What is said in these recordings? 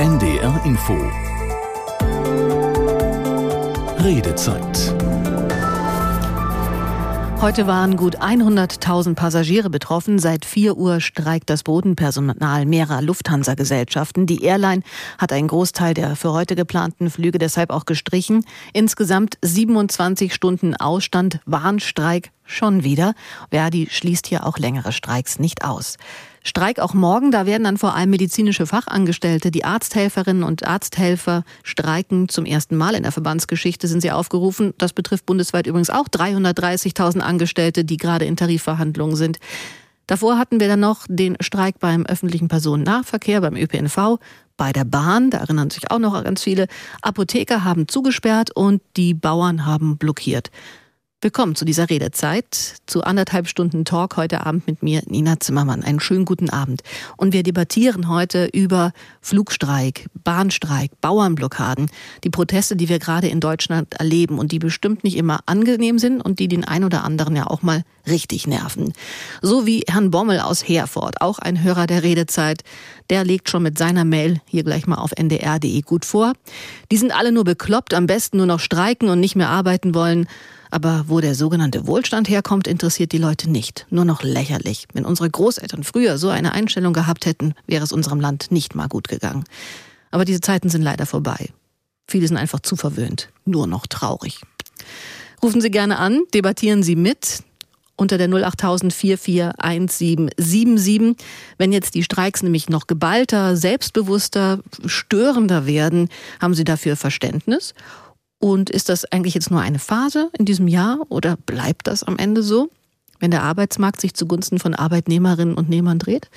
NDR Info Redezeit Heute waren gut 100.000 Passagiere betroffen. Seit 4 Uhr streikt das Bodenpersonal mehrerer Lufthansa-Gesellschaften. Die Airline hat einen Großteil der für heute geplanten Flüge deshalb auch gestrichen. Insgesamt 27 Stunden Ausstand, Warnstreik schon wieder. Verdi schließt hier auch längere Streiks nicht aus. Streik auch morgen, da werden dann vor allem medizinische Fachangestellte, die Arzthelferinnen und Arzthelfer streiken. Zum ersten Mal in der Verbandsgeschichte sind sie aufgerufen. Das betrifft bundesweit übrigens auch 330.000 Angestellte, die gerade in Tarifverhandlungen sind. Davor hatten wir dann noch den Streik beim öffentlichen Personennahverkehr, beim ÖPNV, bei der Bahn, da erinnern sich auch noch ganz viele. Apotheker haben zugesperrt und die Bauern haben blockiert. Willkommen zu dieser Redezeit, zu anderthalb Stunden Talk heute Abend mit mir, Nina Zimmermann. Einen schönen guten Abend. Und wir debattieren heute über Flugstreik, Bahnstreik, Bauernblockaden, die Proteste, die wir gerade in Deutschland erleben und die bestimmt nicht immer angenehm sind und die den ein oder anderen ja auch mal richtig nerven. So wie Herrn Bommel aus Herford, auch ein Hörer der Redezeit, der legt schon mit seiner Mail hier gleich mal auf ndr.de gut vor. Die sind alle nur bekloppt, am besten nur noch streiken und nicht mehr arbeiten wollen. Aber wo der sogenannte Wohlstand herkommt, interessiert die Leute nicht. Nur noch lächerlich. Wenn unsere Großeltern früher so eine Einstellung gehabt hätten, wäre es unserem Land nicht mal gut gegangen. Aber diese Zeiten sind leider vorbei. Viele sind einfach zu verwöhnt. Nur noch traurig. Rufen Sie gerne an, debattieren Sie mit unter der 08000 441777. Wenn jetzt die Streiks nämlich noch geballter, selbstbewusster, störender werden, haben Sie dafür Verständnis? Und ist das eigentlich jetzt nur eine Phase in diesem Jahr oder bleibt das am Ende so, wenn der Arbeitsmarkt sich zugunsten von Arbeitnehmerinnen und Nehmern dreht?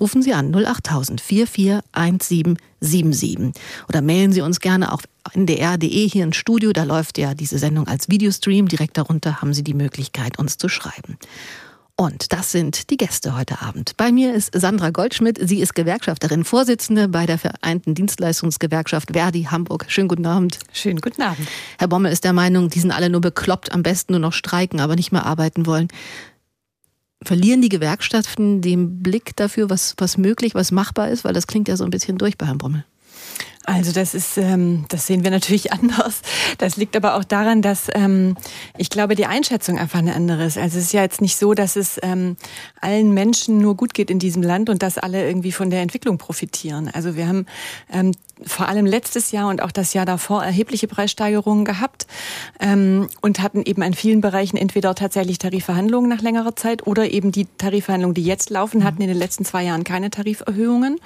Rufen Sie an 08000 441777 oder mailen Sie uns gerne auf ndr.de hier ins Studio. Da läuft ja diese Sendung als Videostream. Direkt darunter haben Sie die Möglichkeit, uns zu schreiben. Und das sind die Gäste heute Abend. Bei mir ist Sandra Goldschmidt. Sie ist Gewerkschafterin, Vorsitzende bei der Vereinten Dienstleistungsgewerkschaft Verdi Hamburg. Schönen guten Abend. Schönen guten Abend. Herr Bommel ist der Meinung, die sind alle nur bekloppt, am besten nur noch streiken, aber nicht mehr arbeiten wollen. Verlieren die Gewerkschaften den Blick dafür, was, was möglich, was machbar ist? Weil das klingt ja so ein bisschen durch bei Herrn Bommel. Also das ist, ähm, das sehen wir natürlich anders. Das liegt aber auch daran, dass ähm, ich glaube, die Einschätzung einfach eine andere ist. Also es ist ja jetzt nicht so, dass es ähm, allen Menschen nur gut geht in diesem Land und dass alle irgendwie von der Entwicklung profitieren. Also wir haben ähm, vor allem letztes Jahr und auch das Jahr davor erhebliche Preissteigerungen gehabt ähm, und hatten eben in vielen Bereichen entweder tatsächlich Tarifverhandlungen nach längerer Zeit oder eben die Tarifverhandlungen, die jetzt laufen, hatten in den letzten zwei Jahren keine Tariferhöhungen.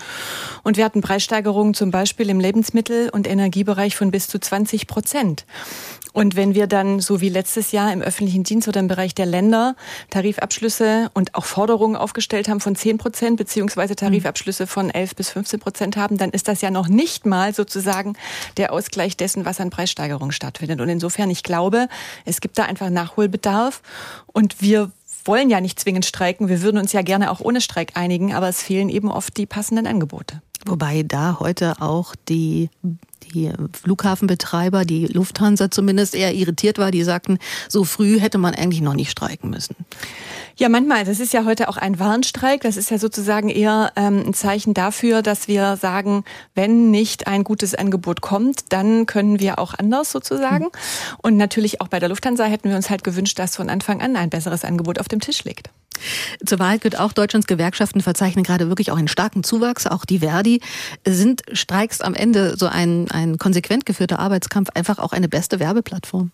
Und wir hatten Preissteigerungen zum Beispiel im Lebensmittel- und Energiebereich von bis zu 20 Prozent. Und wenn wir dann, so wie letztes Jahr im öffentlichen Dienst oder im Bereich der Länder, Tarifabschlüsse und auch Forderungen aufgestellt haben von 10 Prozent, beziehungsweise Tarifabschlüsse von 11 bis 15 Prozent haben, dann ist das ja noch nicht mal sozusagen der Ausgleich dessen, was an Preissteigerungen stattfindet. Und insofern, ich glaube, es gibt da einfach Nachholbedarf. Und wir wollen ja nicht zwingend streiken. Wir würden uns ja gerne auch ohne Streik einigen, aber es fehlen eben oft die passenden Angebote. Wobei da heute auch die die Flughafenbetreiber, die Lufthansa zumindest eher irritiert war, die sagten, so früh hätte man eigentlich noch nicht streiken müssen. Ja, manchmal. Das ist ja heute auch ein Warnstreik. Das ist ja sozusagen eher ähm, ein Zeichen dafür, dass wir sagen, wenn nicht ein gutes Angebot kommt, dann können wir auch anders sozusagen. Mhm. Und natürlich auch bei der Lufthansa hätten wir uns halt gewünscht, dass von Anfang an ein besseres Angebot auf dem Tisch liegt. Zur Wahrheit wird auch Deutschlands Gewerkschaften verzeichnen gerade wirklich auch einen starken Zuwachs. Auch die Verdi sind Streiks am Ende so ein, ein konsequent geführter Arbeitskampf einfach auch eine beste Werbeplattform.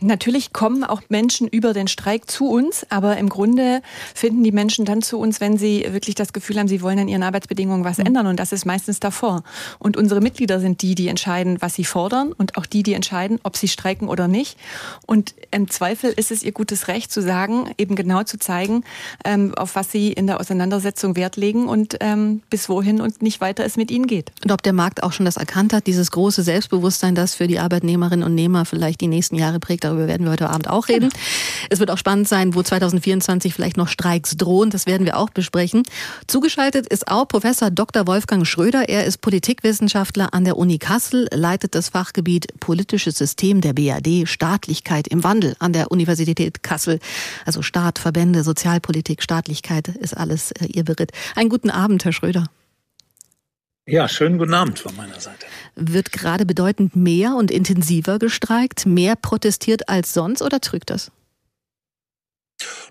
Natürlich kommen auch Menschen über den Streik zu uns, aber im Grunde finden die Menschen dann zu uns, wenn sie wirklich das Gefühl haben, sie wollen an ihren Arbeitsbedingungen was mhm. ändern und das ist meistens davor. Und unsere Mitglieder sind die, die entscheiden, was sie fordern und auch die, die entscheiden, ob sie streiken oder nicht. Und im Zweifel ist es ihr gutes Recht zu sagen, eben genau zu zeigen, ähm, auf was sie in der Auseinandersetzung Wert legen und ähm, bis wohin und nicht weiter es mit ihnen geht. Und ob der Markt auch schon das erkannt hat, dieses große Selbstbewusstsein, das für die Arbeitnehmerinnen und Nehmer vielleicht die nächsten Jahre prägt, darüber werden wir heute Abend auch reden. Genau. Es wird auch spannend sein, wo 2024 vielleicht noch Streiks drohen. Das werden wir auch besprechen. Zugeschaltet ist auch Professor Dr. Wolfgang Schröder. Er ist Politikwissenschaftler an der Uni Kassel, leitet das Fachgebiet Politisches System der BAD, Staatlichkeit im Wandel an der Universität Kassel. Also Staat, Verbände, Sozialpolitik, Staatlichkeit ist alles äh, Ihr Beritt. Einen guten Abend, Herr Schröder. Ja, schönen guten Abend von meiner Seite. Wird gerade bedeutend mehr und intensiver gestreikt, mehr protestiert als sonst oder trügt das?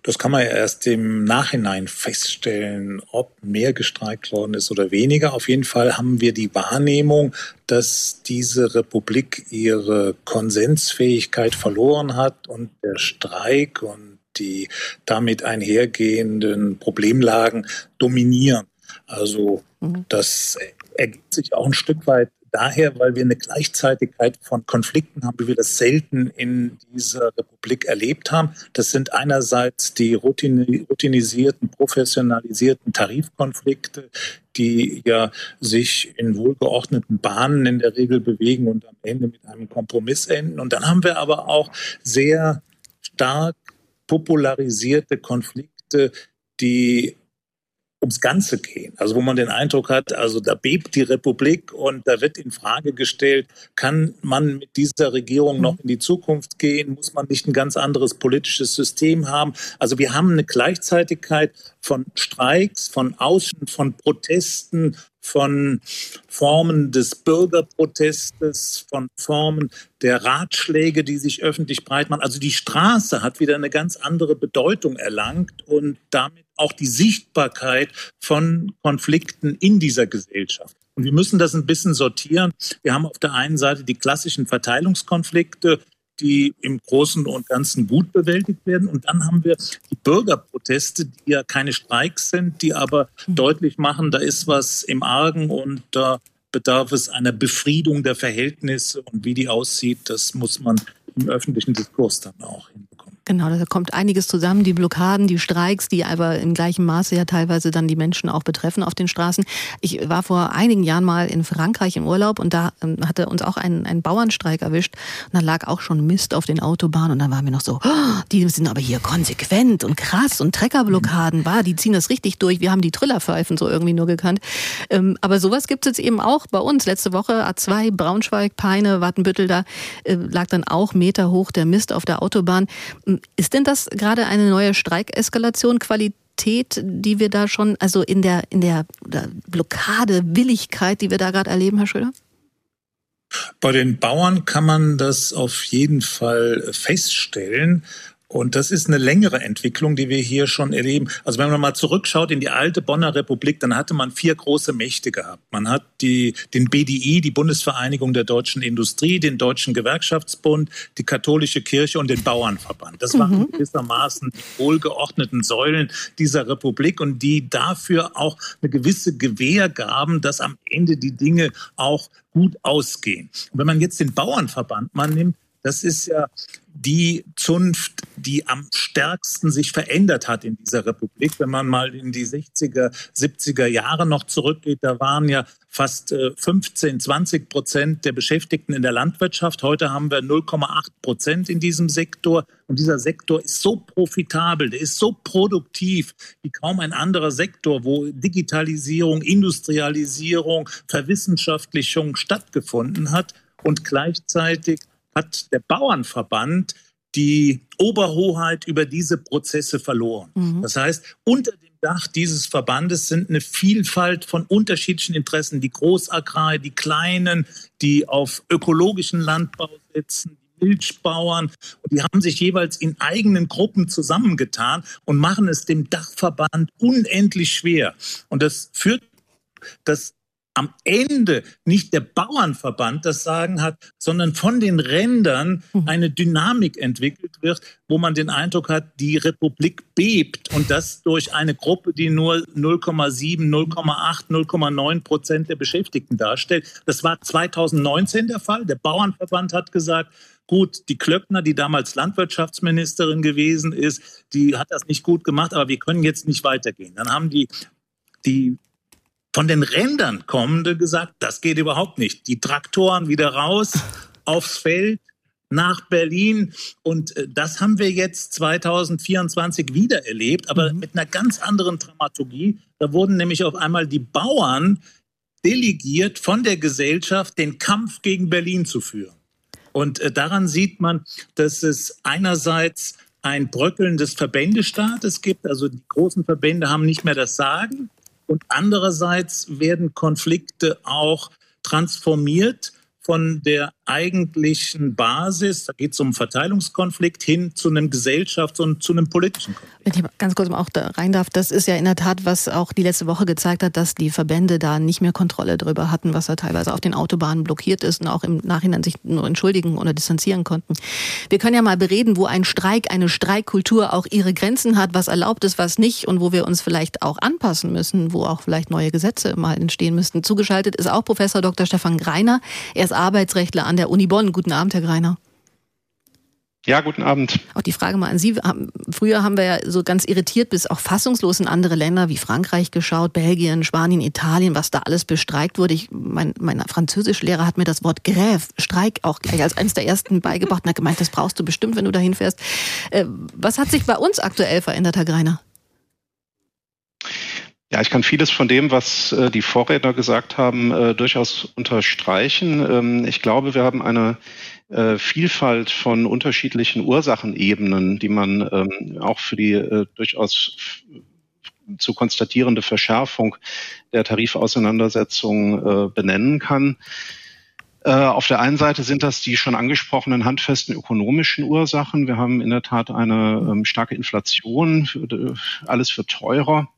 Das kann man ja erst im Nachhinein feststellen, ob mehr gestreikt worden ist oder weniger. Auf jeden Fall haben wir die Wahrnehmung, dass diese Republik ihre Konsensfähigkeit verloren hat und der Streik und die damit einhergehenden Problemlagen dominieren. Also mhm. das ergibt sich auch ein Stück weit daher, weil wir eine Gleichzeitigkeit von Konflikten haben, wie wir das selten in dieser Republik erlebt haben. Das sind einerseits die routinisierten, professionalisierten Tarifkonflikte, die ja sich in wohlgeordneten Bahnen in der Regel bewegen und am Ende mit einem Kompromiss enden. Und dann haben wir aber auch sehr stark popularisierte Konflikte, die ums Ganze gehen. Also wo man den Eindruck hat, also da bebt die Republik und da wird in Frage gestellt, kann man mit dieser Regierung noch in die Zukunft gehen? Muss man nicht ein ganz anderes politisches System haben? Also wir haben eine Gleichzeitigkeit von Streiks, von Außen, von Protesten, von Formen des Bürgerprotestes, von Formen der Ratschläge, die sich öffentlich breit machen. Also die Straße hat wieder eine ganz andere Bedeutung erlangt und damit auch die Sichtbarkeit von Konflikten in dieser Gesellschaft. Und wir müssen das ein bisschen sortieren. Wir haben auf der einen Seite die klassischen Verteilungskonflikte, die im Großen und Ganzen gut bewältigt werden. Und dann haben wir die Bürgerproteste, die ja keine Streiks sind, die aber mhm. deutlich machen, da ist was im Argen und da bedarf es einer Befriedung der Verhältnisse. Und wie die aussieht, das muss man im öffentlichen Diskurs dann auch hinbekommen. Genau, da kommt einiges zusammen, die Blockaden, die Streiks, die aber im gleichen Maße ja teilweise dann die Menschen auch betreffen auf den Straßen. Ich war vor einigen Jahren mal in Frankreich im Urlaub und da ähm, hatte uns auch ein, ein Bauernstreik erwischt und da lag auch schon Mist auf den Autobahnen und dann waren wir noch so, oh, die sind aber hier konsequent und krass und Treckerblockaden, war, die ziehen das richtig durch. Wir haben die Trillerpfeifen so irgendwie nur gekannt. Ähm, aber sowas gibt es jetzt eben auch bei uns. Letzte Woche A2, Braunschweig, Peine, Wattenbüttel, da äh, lag dann auch Meter hoch der Mist auf der Autobahn. Ist denn das gerade eine neue Streikeskalation, Qualität, die wir da schon, also in der, in der Blockade, Willigkeit, die wir da gerade erleben, Herr Schröder? Bei den Bauern kann man das auf jeden Fall feststellen. Und das ist eine längere Entwicklung, die wir hier schon erleben. Also wenn man mal zurückschaut in die alte Bonner Republik, dann hatte man vier große Mächte gehabt. Man hat die, den BDI, die Bundesvereinigung der deutschen Industrie, den Deutschen Gewerkschaftsbund, die katholische Kirche und den Bauernverband. Das waren mhm. gewissermaßen die wohlgeordneten Säulen dieser Republik und die dafür auch eine gewisse Gewähr gaben, dass am Ende die Dinge auch gut ausgehen. Und wenn man jetzt den Bauernverband mal nimmt, das ist ja die Zunft, die am stärksten sich verändert hat in dieser Republik. Wenn man mal in die 60er, 70er Jahre noch zurückgeht, da waren ja fast 15, äh, 20 Prozent der Beschäftigten in der Landwirtschaft. Heute haben wir 0,8 Prozent in diesem Sektor. Und dieser Sektor ist so profitabel, der ist so produktiv wie kaum ein anderer Sektor, wo Digitalisierung, Industrialisierung, Verwissenschaftlichung stattgefunden hat. Und gleichzeitig hat der Bauernverband die Oberhoheit über diese Prozesse verloren. Mhm. Das heißt, unter dem Dach dieses Verbandes sind eine Vielfalt von unterschiedlichen Interessen, die Großagrare, die Kleinen, die auf ökologischen Landbau setzen, die Milchbauern. Und die haben sich jeweils in eigenen Gruppen zusammengetan und machen es dem Dachverband unendlich schwer. Und das führt, dass am Ende nicht der Bauernverband das Sagen hat, sondern von den Rändern mhm. eine Dynamik entwickelt wird, wo man den Eindruck hat, die Republik bebt und das durch eine Gruppe, die nur 0,7, 0,8, 0,9 Prozent der Beschäftigten darstellt. Das war 2019 der Fall. Der Bauernverband hat gesagt, Gut, die Klöckner, die damals Landwirtschaftsministerin gewesen ist, die hat das nicht gut gemacht, aber wir können jetzt nicht weitergehen. Dann haben die, die von den Rändern kommende gesagt, das geht überhaupt nicht. Die Traktoren wieder raus aufs Feld nach Berlin. Und äh, das haben wir jetzt 2024 wieder erlebt, aber mhm. mit einer ganz anderen Dramaturgie. Da wurden nämlich auf einmal die Bauern delegiert von der Gesellschaft, den Kampf gegen Berlin zu führen. Und äh, daran sieht man, dass es einerseits ein Bröckeln des Verbändestaates gibt. Also die großen Verbände haben nicht mehr das Sagen Und andererseits werden Konflikte auch transformiert von der eigentlichen Basis, da geht es um Verteilungskonflikt, hin zu einem Gesellschafts- und zu einem politischen Konflikt. Wenn ich ganz kurz mal auch da rein darf, das ist ja in der Tat, was auch die letzte Woche gezeigt hat, dass die Verbände da nicht mehr Kontrolle darüber hatten, was da teilweise auf den Autobahnen blockiert ist und auch im Nachhinein sich nur entschuldigen oder distanzieren konnten. Wir können ja mal bereden, wo ein Streik, eine Streikkultur auch ihre Grenzen hat, was erlaubt ist, was nicht und wo wir uns vielleicht auch anpassen müssen, wo auch vielleicht neue Gesetze mal entstehen müssten. Zugeschaltet ist auch Professor Dr. Stefan Greiner. Er ist Arbeitsrechtler an der Uni Bonn. Guten Abend, Herr Greiner. Ja, guten Abend. Auch die Frage mal an Sie. Früher haben wir ja so ganz irritiert bis auch fassungslos in andere Länder wie Frankreich geschaut, Belgien, Spanien, Italien, was da alles bestreikt wurde. Ich, mein, mein Französischlehrer hat mir das Wort Grève, Streik, auch gleich als eines der ersten beigebracht und hat gemeint, das brauchst du bestimmt, wenn du dahin fährst. Äh, was hat sich bei uns aktuell verändert, Herr Greiner? Ja, ich kann vieles von dem, was äh, die Vorredner gesagt haben, äh, durchaus unterstreichen. Ähm, ich glaube, wir haben eine äh, Vielfalt von unterschiedlichen Ursachenebenen, die man ähm, auch für die durchaus zu konstatierende Verschärfung der Tarifauseinandersetzung benennen kann. Auf der einen Seite sind das die schon angesprochenen handfesten ökonomischen Ursachen. Wir haben in der Tat eine ähm, starke Inflation, alles wird teurer.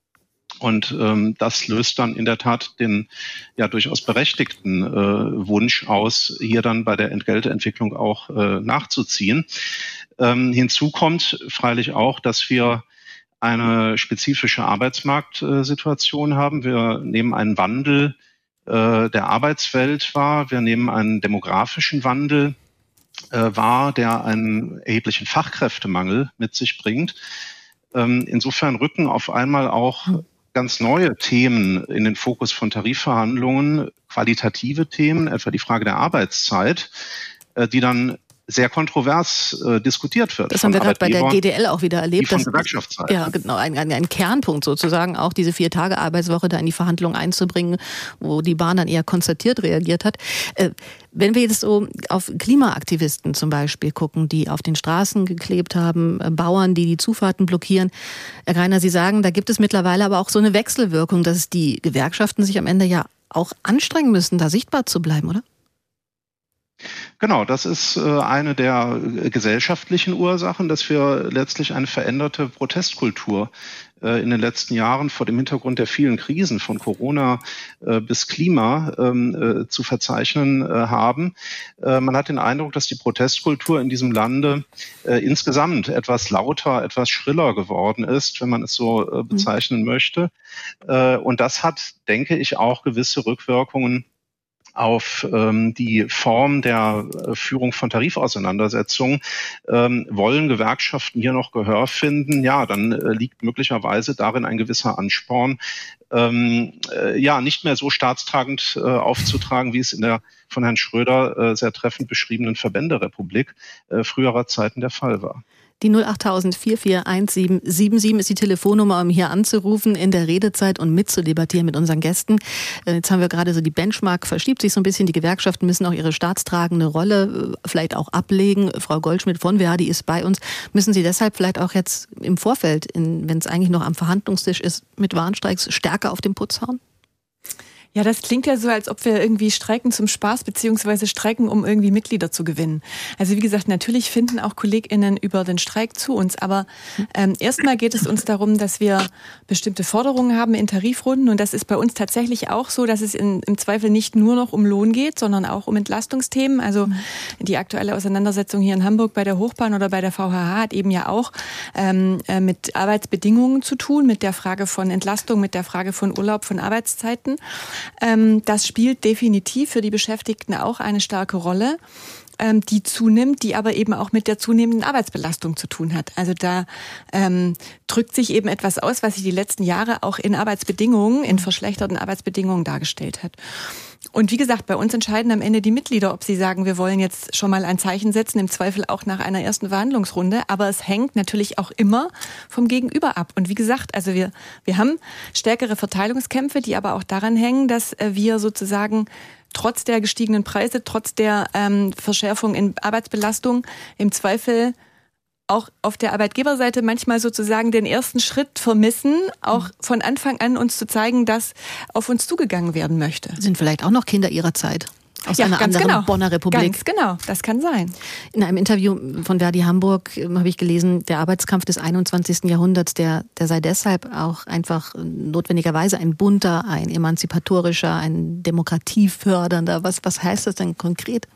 Und ähm, das löst dann in der Tat den ja durchaus berechtigten äh, Wunsch aus, hier dann bei der Entgelteentwicklung auch äh, nachzuziehen. Ähm, hinzu kommt freilich auch, dass wir eine spezifische Arbeitsmarktsituation haben. Wir nehmen einen Wandel äh, der Arbeitswelt wahr. Wir nehmen einen demografischen Wandel äh, wahr, der einen erheblichen Fachkräftemangel mit sich bringt. Ähm, insofern rücken auf einmal auch ganz neue Themen in den Fokus von Tarifverhandlungen, qualitative Themen, etwa die Frage der Arbeitszeit, äh, die dann sehr kontrovers äh, diskutiert wird. Das haben wir gerade bei der GDL auch wieder erlebt. Von Gewerkschaftsseite. Ja, genau, ein, ein, ein, Kernpunkt sozusagen, auch diese Vier-Tage-Arbeitswoche da in die Verhandlungen einzubringen, wo die Bahn dann eher konstatiert reagiert hat. Äh, wenn wir jetzt so auf Klimaaktivisten zum Beispiel gucken, die auf den Straßen geklebt haben, äh, Bauern, die die Zufahrten blockieren. Herr Greiner, Sie sagen, da gibt es mittlerweile aber auch so eine Wechselwirkung, dass die Gewerkschaften sich am Ende ja auch anstrengen müssen, da sichtbar zu bleiben, oder? Genau, das ist äh, eine der äh, gesellschaftlichen Ursachen, dass wir letztlich eine veränderte Protestkultur äh, in den letzten Jahren vor dem Hintergrund der vielen Krisen von Corona bis Klima ähm, zu verzeichnen haben. Man hat den Eindruck, dass die Protestkultur in diesem Lande insgesamt etwas lauter, etwas schriller geworden ist, wenn man es so mhm. bezeichnen möchte. Und das hat, denke ich, auch gewisse Rückwirkungen auf ähm, die Form der äh, Führung von Tarifauseinandersetzungen. Ähm, wollen Gewerkschaften hier noch Gehör finden? Ja, dann äh, liegt möglicherweise darin ein gewisser Ansporn, ähm, äh, ja, nicht mehr so staatstragend äh, aufzutragen, wie es in der von Herrn Schröder äh, sehr treffend beschriebenen Verbänderepublik äh, früherer Zeiten der Fall war. Die 08000 441777 ist die Telefonnummer, um hier anzurufen in der Redezeit und mitzudebattieren mit unseren Gästen. Äh, jetzt haben wir gerade so die Benchmark, verschiebt sich so ein bisschen. Die Gewerkschaften müssen auch ihre staatstragende Rolle äh, vielleicht auch ablegen. Frau Goldschmidt von Verdi ist bei uns. Müssen Sie deshalb vielleicht auch jetzt im Vorfeld, wenn es eigentlich noch am Verhandlungstisch ist, mit Warnstreiks stärker auf den Putz hauen? Ja, das klingt ja so, als ob wir irgendwie streiken zum Spaß beziehungsweise streiken, um irgendwie Mitglieder zu gewinnen. Also wie gesagt, natürlich finden auch KollegInnen über den Streik zu uns, aber ähm, erstmal geht es uns darum, dass wir bestimmte Forderungen haben in Tarifrunden und das ist bei uns tatsächlich auch so, dass es in, im Zweifel nicht nur noch um Lohn geht, sondern auch um Entlastungsthemen. Also die aktuelle Auseinandersetzung hier in Hamburg bei der Hochbahn oder bei der VHH hat eben ja auch ähm, äh, mit Arbeitsbedingungen zu tun, mit der Frage von Entlastung, mit der Frage von Urlaub, von Arbeitszeiten. Ähm, das spielt definitiv für die Beschäftigten auch eine starke Rolle ähm, die zunimmt, die aber eben auch mit der zunehmenden Arbeitsbelastung zu tun hat. Also da ähm, drückt sich eben etwas aus, was sich die letzten Jahre auch in Arbeitsbedingungen, in verschlechterten Arbeitsbedingungen dargestellt hat. Und wie gesagt, bei uns entscheiden am Ende die Mitglieder, ob sie sagen, wir wollen jetzt schon mal ein Zeichen setzen, im Zweifel auch nach einer ersten Verhandlungsrunde. Aber es hängt natürlich auch immer vom Gegenüber ab. Und wie gesagt, also wir, wir haben stärkere Verteilungskämpfe, die aber auch daran hängen, dass äh, wir sozusagen trotz der gestiegenen Preise, trotz der ähm, Verschärfung in Arbeitsbelastung im Zweifel auch auf der Arbeitgeberseite manchmal sozusagen den ersten Schritt vermissen, auch mhm. von Anfang an uns zu zeigen, dass auf uns zugegangen werden möchte. Sind vielleicht auch noch Kinder ihrer Zeit aus ja, einer anderen genau. Bonner Republik. Ganz genau, das kann sein. In einem Interview von Verdi Hamburg ähm, habe ich gelesen, der Arbeitskampf des 21. Jahrhunderts, der, der sei deshalb auch einfach notwendigerweise ein bunter, ein emanzipatorischer, ein demokratiefördernder. Was, was heißt das denn konkret?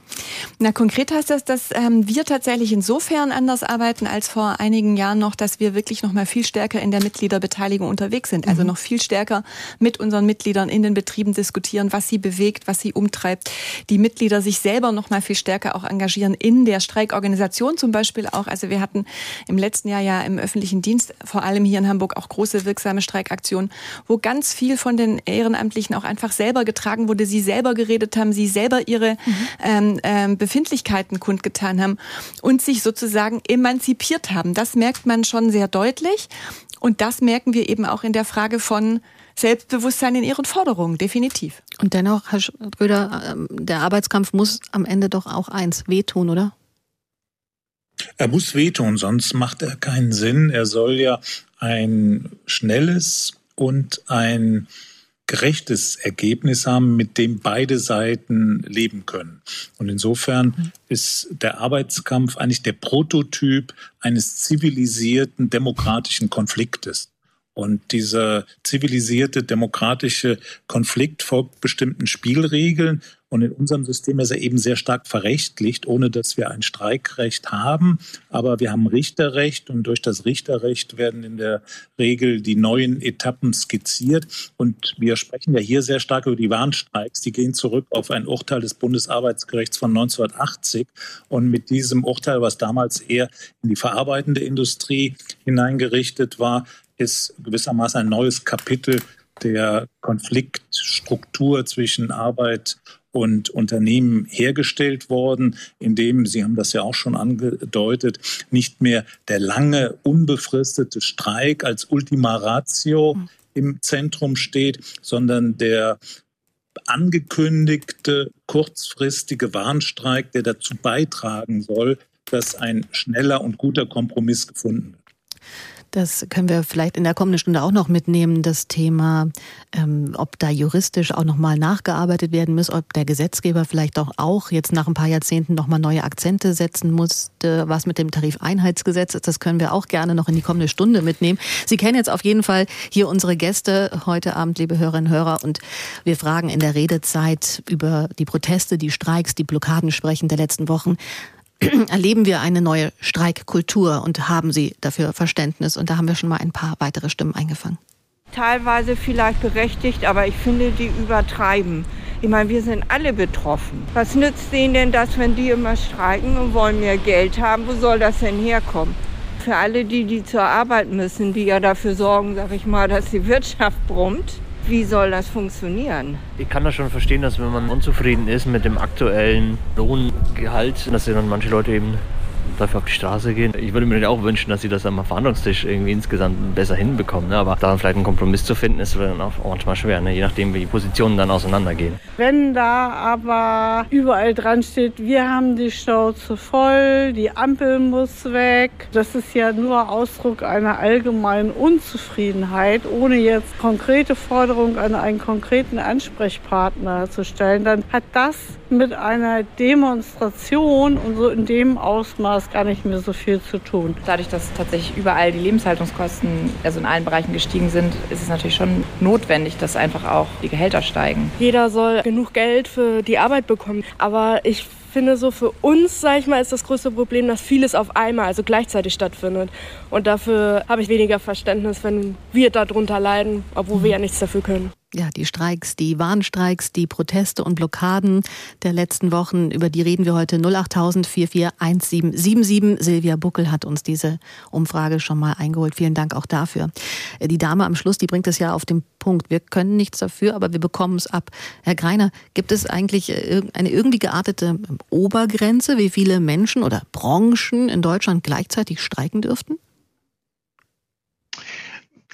Na, konkret heißt das, dass ähm, wir tatsächlich insofern anders arbeiten als vor einigen Jahren noch, dass wir wirklich noch mal viel stärker in der Mitgliederbeteiligung unterwegs sind. Also mhm. noch viel stärker mit unseren Mitgliedern in den Betrieben diskutieren, was sie bewegt, was sie umtreibt die Mitglieder sich selber noch mal viel stärker auch engagieren in der Streikorganisation zum Beispiel auch. Also wir hatten im letzten Jahr ja im öffentlichen Dienst, vor allem hier in Hamburg, auch große wirksame Streikaktionen, wo ganz viel von den Ehrenamtlichen auch einfach selber getragen wurde, sie selber geredet haben, sie selber ihre mhm. ähm, ähm, Befindlichkeiten kundgetan haben und sich sozusagen emanzipiert haben. Das merkt man schon sehr deutlich. Und das merken wir eben auch in der Frage von Selbstbewusstsein in ihren Forderungen, definitiv. Und dennoch, Herr Schröder, ähm, der Arbeitskampf muss am Ende doch auch eins wehtun, oder? Er muss wehtun, sonst macht er keinen Sinn. Er soll ja ein schnelles und ein gerechtes Ergebnis haben, mit dem beide Seiten leben können. Und insofern mhm. ist der Arbeitskampf eigentlich der Prototyp eines zivilisierten demokratischen Konfliktes. Und dieser zivilisierte demokratische Konflikt folgt bestimmten Spielregeln. Und in unserem System ist er eben sehr stark verrechtlicht, ohne dass wir ein Streikrecht haben. Aber wir haben Richterrecht und durch das Richterrecht werden in der Regel die neuen Etappen skizziert. Und wir sprechen ja hier sehr stark über die Warnstreiks. Die gehen zurück auf ein Urteil des Bundesarbeitsgerichts von 1980. Und mit diesem Urteil, was damals eher in die verarbeitende Industrie hineingerichtet war, ist gewissermaßen ein neues Kapitel der Konfliktstruktur zwischen Arbeit und Unternehmen hergestellt worden, indem, Sie haben das ja auch schon angedeutet, nicht mehr der lange, unbefristete Streik als Ultima Ratio im Zentrum steht, sondern der angekündigte kurzfristige Warnstreik, der dazu beitragen soll, dass ein schneller und guter Kompromiss gefunden wird. Das können wir vielleicht in der kommenden Stunde auch noch mitnehmen, das Thema, ähm, ob da juristisch auch nochmal nachgearbeitet werden muss, ob der Gesetzgeber vielleicht auch, auch jetzt nach ein paar Jahrzehnten nochmal neue Akzente setzen musste, was mit dem Tarifeinheitsgesetz ist. Das können wir auch gerne noch in die kommende Stunde mitnehmen. Sie kennen jetzt auf jeden Fall hier unsere Gäste heute Abend, liebe Hörerinnen und Hörer, und wir fragen in der Redezeit über die Proteste, die Streiks, die Blockaden sprechen der letzten Wochen. erleben wir eine neue Streikkultur und haben Sie dafür Verständnis? Und da haben wir schon mal ein paar weitere Stimmen eingefangen. Teilweise vielleicht berechtigt, aber ich finde, die übertreiben. Ich meine, wir sind alle betroffen. Was nützt denen denn das, wenn die immer streiken und wollen mehr Geld haben? Wo soll das denn herkommen? Für alle die, die zur Arbeit müssen, die ja dafür sorgen, sag ich mal, dass die Wirtschaft brummt, wie soll das funktionieren? Ich kann das schon verstehen, dass wenn man unzufrieden ist mit dem aktuellen Lohngehalt, dass dann manche Leute eben dafür auf die Straße gehen. Ich würde mir auch wünschen, dass sie das am Verhandlungstisch irgendwie insgesamt besser hinbekommen. Ne? Aber da vielleicht einen Kompromiss zu finden, ist dann auch manchmal schwer, ne? je nachdem, wie die Positionen dann auseinandergehen. Wenn da aber überall dran steht, wir haben die Schnauze voll, die Ampel muss weg, das ist ja nur Ausdruck einer allgemeinen Unzufriedenheit, ohne jetzt konkrete Forderungen an einen konkreten Ansprechpartner zu stellen, dann hat das mit einer Demonstration und so in dem Ausmaß gar nicht mehr so viel zu tun. Dadurch, dass tatsächlich überall die Lebenshaltungskosten, also in allen Bereichen gestiegen sind, ist es natürlich schon notwendig, dass einfach auch die Gehälter steigen. Jeder soll genug Geld für die Arbeit bekommen. Aber ich finde so für uns, sage ich mal, ist das größte Problem, dass vieles auf einmal, also gleichzeitig stattfindet. Und dafür habe ich weniger Verständnis, wenn wir darunter leiden, obwohl wir ja nichts dafür können ja, die Streiks, die Warnstreiks, die Proteste und Blockaden der letzten Wochen, über die reden wir heute 08000 441777. Silvia Buckel hat uns diese Umfrage schon mal eingeholt. Vielen Dank auch dafür. Die Dame am Schluss, die bringt es ja auf den Punkt. Wir können nichts dafür, aber wir bekommen es ab. Herr Greiner, gibt es eigentlich eine irgendwie geartete Obergrenze, wie viele Menschen oder Branchen in Deutschland gleichzeitig streiken dürften?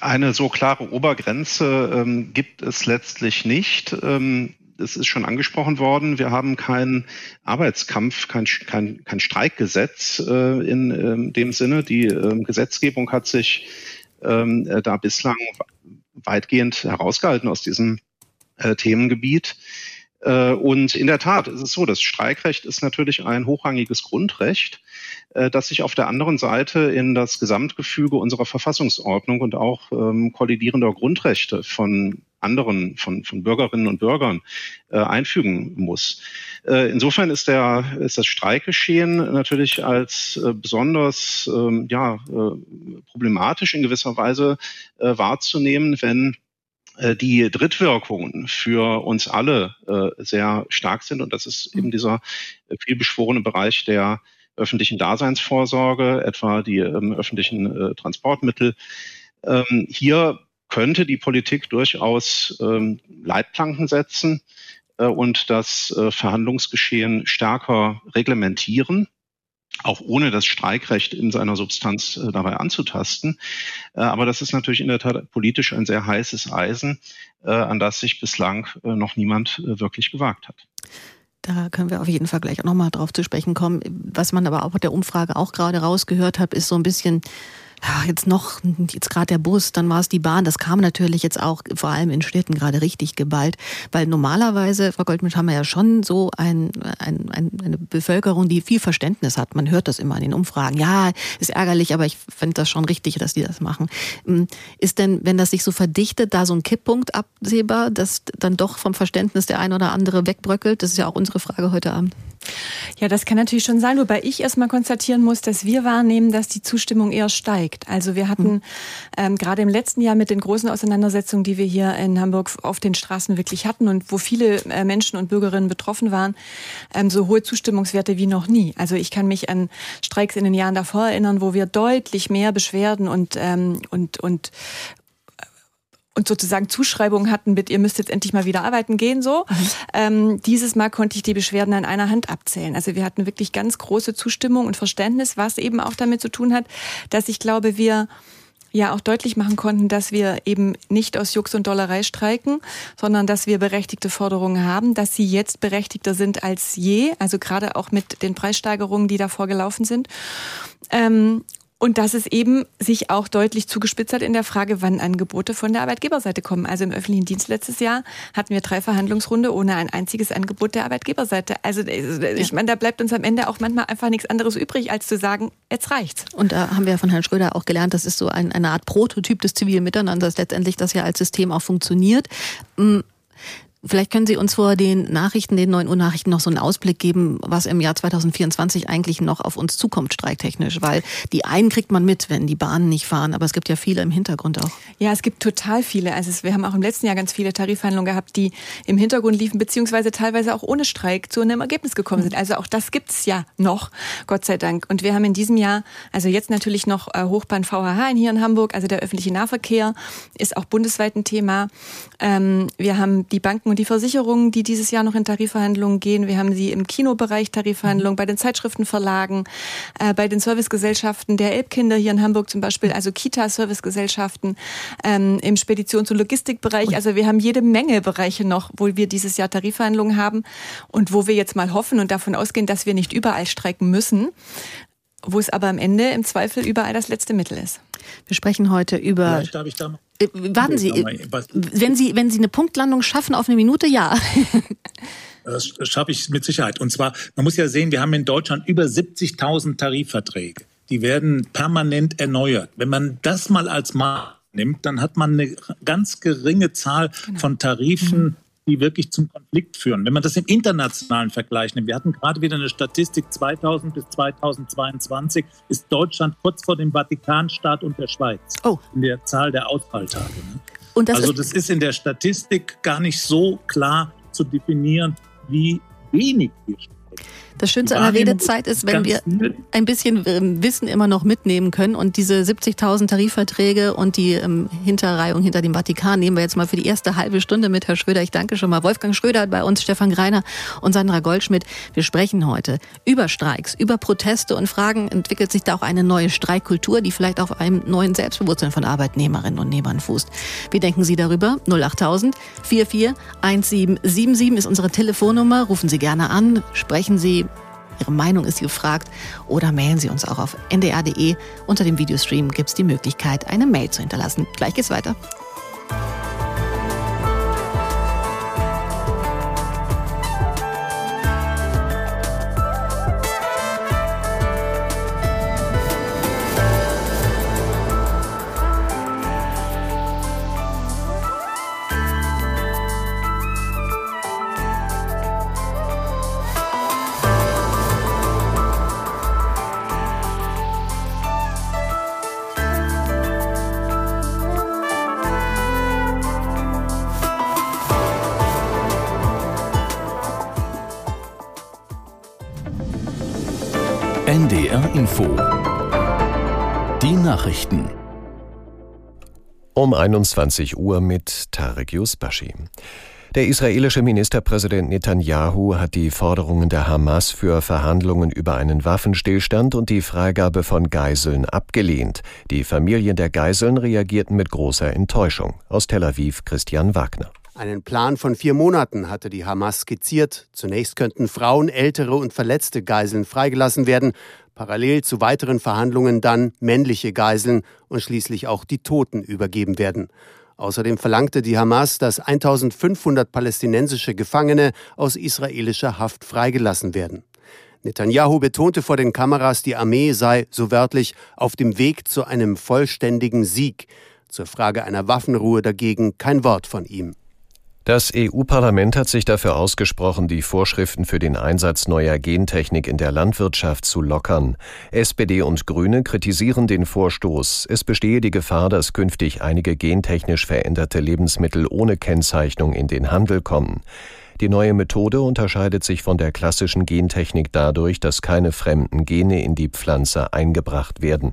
Eine so klare Obergrenze ähm, gibt es letztlich nicht. Ähm, das ist schon angesprochen worden, wir haben keinen Arbeitskampf, kein, kein, kein Streikgesetz äh, in äh, dem Sinne. Die äh, Gesetzgebung hat sich ähm, äh, da bislang weitgehend herausgehalten aus diesem äh, Themengebiet. Äh, und in der Tat ist es so, das Streikrecht ist natürlich ein hochrangiges Grundrecht, äh, das sich auf der anderen Seite in das Gesamtgefüge unserer Verfassungsordnung und auch ähm, kollidierender Grundrechte von anderen, von, von Bürgerinnen und Bürgern äh, einfügen muss. Äh, insofern ist, der, ist das Streikgeschehen natürlich als äh, besonders ähm, ja, äh, problematisch in gewisser Weise äh, wahrzunehmen, wenn äh, die Drittwirkungen für uns alle äh, sehr stark sind. Und das ist eben dieser äh, vielbeschworene Bereich der öffentlichen Daseinsvorsorge, etwa die ähm, öffentlichen Transportmittel. Ähm, hier könnte die Politik durchaus ähm, Leitplanken setzen und das Verhandlungsgeschehen stärker reglementieren auch ohne das Streikrecht in seiner Substanz äh, dabei anzutasten. Äh, aber das ist natürlich in der Tat politisch ein sehr heißes Eisen, äh, an das sich bislang äh, noch niemand äh, wirklich gewagt hat. Da können wir auf jeden Fall gleich auch nochmal drauf zu sprechen kommen. Was man aber auch der Umfrage auch gerade rausgehört hat, ist so ein bisschen jetzt noch, jetzt gerade der Bus, dann war es die Bahn. Das kam natürlich jetzt auch vor allem in Städten gerade richtig geballt, weil normalerweise, Frau Goldmisch, haben wir ja schon so ein, ein, ein, eine Bevölkerung, die viel Verständnis hat. Man hört das immer in den Umfragen. Ja, ist ärgerlich, aber ich finde das schon richtig, dass die das machen. Hm, ist denn, wenn das sich so verdichtet, da so ein Kipppunkt absehbar, dass dann doch vom Verständnis der ein oder andere wegbröckelt? Das ist ja auch unsere Frage heute Abend. Ja, das kann natürlich schon sein, wobei ich erstmal konstatieren muss, dass wir wahrnehmen, dass die Zustimmung eher steigt. Also wir hatten mhm. ähm, gerade im letzten Jahr mit den großen Auseinandersetzungen, die wir hier in Hamburg auf den Straßen wirklich hatten und wo viele äh, Menschen und Bürgerinnen betroffen waren, ähm, so hohe Zustimmungswerte wie noch nie. Also ich kann mich an Streiks in den Jahren davor erinnern, wo wir deutlich mehr Beschwerden und, ähm, und, und und sozusagen Zuschreibungen hatten mit, ihr müsst jetzt endlich mal wieder arbeiten gehen, so. Mhm. Ähm, dieses Mal konnte ich die Beschwerden an einer Hand abzählen. Also wir hatten wirklich ganz große Zustimmung und Verständnis, was eben auch damit zu tun hat, dass ich glaube, wir ja auch deutlich machen konnten, dass wir eben nicht aus Jux und Dollerei streiken, sondern dass wir berechtigte Forderungen haben, dass sie jetzt berechtigter sind als je, also gerade auch mit den Preissteigerungen, die davor gelaufen sind. Ähm, und dass es eben sich auch deutlich zugespitzt hat in der Frage, wann Angebote von der Arbeitgeberseite kommen. Also im öffentlichen Dienst letztes Jahr hatten wir drei Verhandlungsrunde ohne ein einziges Angebot der Arbeitgeberseite. Also äh, ich meine, da bleibt uns am Ende auch manchmal einfach nichts anderes übrig, als zu sagen, jetzt reicht's. Und da haben wir ja von Herrn Schröder auch gelernt, das ist so ein, eine Art Prototyp des zivilen Miteinanders, letztendlich das ja als System auch funktioniert. Vielleicht können Sie uns vor den Nachrichten, den 9 Uhr Nachrichten noch so einen Ausblick geben, was im Jahr 2024 eigentlich noch auf uns zukommt, streiktechnisch. Weil die einen kriegt man mit, wenn die Bahnen nicht fahren, aber es gibt ja viele im Hintergrund auch. Ja, es gibt total viele. Also wir haben auch im letzten Jahr ganz viele Tarifverhandlungen gehabt, die im Hintergrund liefen, beziehungsweise teilweise auch ohne Streik zu einem Ergebnis gekommen sind. Also auch das gibt's ja noch, Gott sei Dank. Und wir haben in diesem Jahr, also jetzt natürlich noch äh, Hochbahn VHH hier in Hamburg, also der öffentliche Nahverkehr ist auch bundesweit ein Thema. Ähm, wir haben die Banken und die Versicherungen, die dieses Jahr noch in Tarifverhandlungen gehen. Wir haben sie im Kinobereich Tarifverhandlungen, bei den Zeitschriftenverlagen, äh, bei den Servicegesellschaften der Elbkinder hier in Hamburg zum Beispiel, also Kita-Servicegesellschaften, ähm, im Speditions- und Logistikbereich. Also wir haben jede Menge Bereiche noch, wo wir dieses Jahr Tarifverhandlungen haben und wo wir jetzt mal hoffen und davon ausgehen, dass wir nicht überall streiken müssen, wo es aber am Ende im Zweifel überall das letzte Mittel ist. Wir sprechen heute über. Vielleicht darf ich da mal äh, warten Sie, wenn Sie, wenn Sie eine Punktlandung schaffen auf eine Minute, ja. Das schaffe ich mit Sicherheit. Und zwar, man muss ja sehen, wir haben in Deutschland über 70.000 Tarifverträge. Die werden permanent erneuert. Wenn man das mal als Maß nimmt, dann hat man eine ganz geringe Zahl genau. von Tarifen, mhm die wirklich zum Konflikt führen. Wenn man das im internationalen Vergleich nimmt, wir hatten gerade wieder eine Statistik 2000 bis 2022 ist Deutschland kurz vor dem Vatikanstaat und der Schweiz oh. in der Zahl der Ausfalltage. Ne? Das also das ist in der Statistik gar nicht so klar zu definieren, wie wenig wir Das Schönste an der Redezeit ist, wenn wir ein bisschen ähm, Wissen immer noch mitnehmen können und diese 70.000 Tarifverträge und die ähm, Hinterreihung hinter dem Vatikan nehmen wir jetzt mal für die erste halbe Stunde mit, Herr Schröder. Ich danke schon mal. Wolfgang Schröder bei uns, Stefan Greiner und Sandra Goldschmidt. Wir sprechen heute über Streiks, über Proteste und fragen, entwickelt sich da auch eine neue Streikkultur, die vielleicht auf einem neuen Selbstbewusstsein von Arbeitnehmerinnen und Nehmern fußt. Wie denken Sie darüber? 08000 44 1777 ist unsere Telefonnummer. Rufen Sie gerne an, sprechen Sie Ihre Meinung ist gefragt oder mailen Sie uns auch auf ndr.de. Unter dem Videostream gibt es die Möglichkeit, eine Mail zu hinterlassen. Gleich geht's weiter. Nachrichten. Um 21 Uhr mit Tarek Yusbashi. Der israelische Ministerpräsident Netanyahu hat die Forderungen der Hamas für Verhandlungen über einen Waffenstillstand und die Freigabe von Geiseln abgelehnt. Die Familien der Geiseln reagierten mit großer Enttäuschung. Aus Tel Aviv Christian Wagner. Einen Plan von vier Monaten hatte die Hamas skizziert. Zunächst könnten Frauen, ältere und verletzte Geiseln freigelassen werden, parallel zu weiteren Verhandlungen dann männliche Geiseln und schließlich auch die Toten übergeben werden. Außerdem verlangte die Hamas, dass 1500 palästinensische Gefangene aus israelischer Haft freigelassen werden. Netanyahu betonte vor den Kameras, die Armee sei, so wörtlich, auf dem Weg zu einem vollständigen Sieg. Zur Frage einer Waffenruhe dagegen kein Wort von ihm. Das EU-Parlament hat sich dafür ausgesprochen, die Vorschriften für den Einsatz neuer Gentechnik in der Landwirtschaft zu lockern. SPD und Grüne kritisieren den Vorstoß. Es bestehe die Gefahr, dass künftig einige gentechnisch veränderte Lebensmittel ohne Kennzeichnung in den Handel kommen. Die neue Methode unterscheidet sich von der klassischen Gentechnik dadurch, dass keine fremden Gene in die Pflanze eingebracht werden.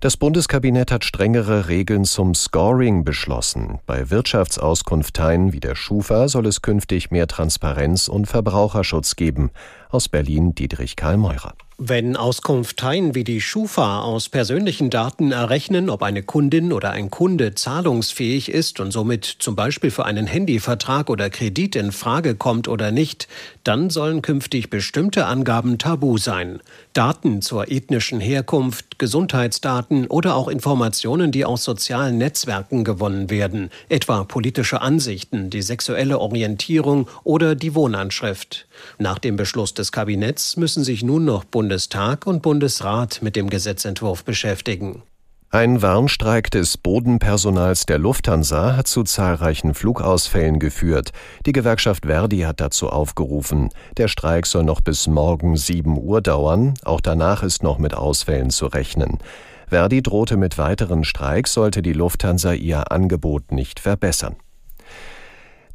Das Bundeskabinett hat strengere Regeln zum Scoring beschlossen. Bei Wirtschaftsauskunfteien wie der Schufa soll es künftig mehr Transparenz und Verbraucherschutz geben. Aus Berlin Dietrich Karl Meurer. Wenn Auskunfteien wie die Schufa aus persönlichen Daten errechnen, ob eine Kundin oder ein Kunde zahlungsfähig ist und somit zum Beispiel für einen Handyvertrag oder Kredit in Frage kommt oder nicht, dann sollen künftig bestimmte Angaben tabu sein. Daten zur ethnischen Herkunft, Gesundheitsdaten oder auch Informationen, die aus sozialen Netzwerken gewonnen werden, etwa politische Ansichten, die sexuelle Orientierung oder die Wohnanschrift. Nach dem Beschluss des Kabinetts müssen sich nun noch Bundestag und Bundesrat mit dem Gesetzentwurf beschäftigen. Ein Warnstreik des Bodenpersonals der Lufthansa hat zu zahlreichen Flugausfällen geführt. Die Gewerkschaft Verdi hat dazu aufgerufen. Der Streik soll noch bis morgen 7 Uhr dauern. Auch danach ist noch mit Ausfällen zu rechnen. Verdi drohte mit weiteren Streiks, sollte die Lufthansa ihr Angebot nicht verbessern.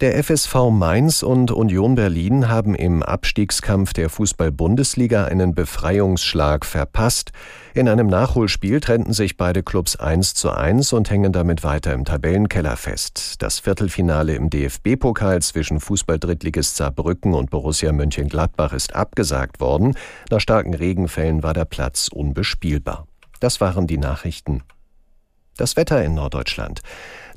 Der FSV Mainz und Union Berlin haben im Abstiegskampf der Fußball-Bundesliga einen Befreiungsschlag verpasst. In einem Nachholspiel trennten sich beide Clubs 1 zu 1 und hängen damit weiter im Tabellenkeller fest. Das Viertelfinale im DFB-Pokal zwischen Fußball-Drittligist Saarbrücken und Borussia Mönchengladbach ist abgesagt worden. Nach starken Regenfällen war der Platz unbespielbar. Das waren die Nachrichten. Das Wetter in Norddeutschland.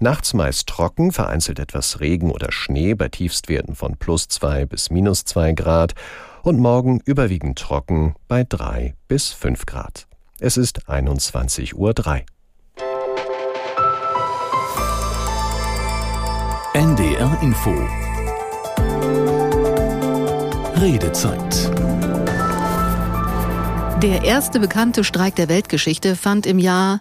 Nachts meist trocken, vereinzelt etwas Regen oder Schnee bei Tiefstwerten von plus zwei bis minus zwei Grad und morgen überwiegend trocken bei drei bis fünf Grad. Es ist 21.03 Uhr. NDR Info Redezeit Der erste bekannte Streik der Weltgeschichte fand im Jahr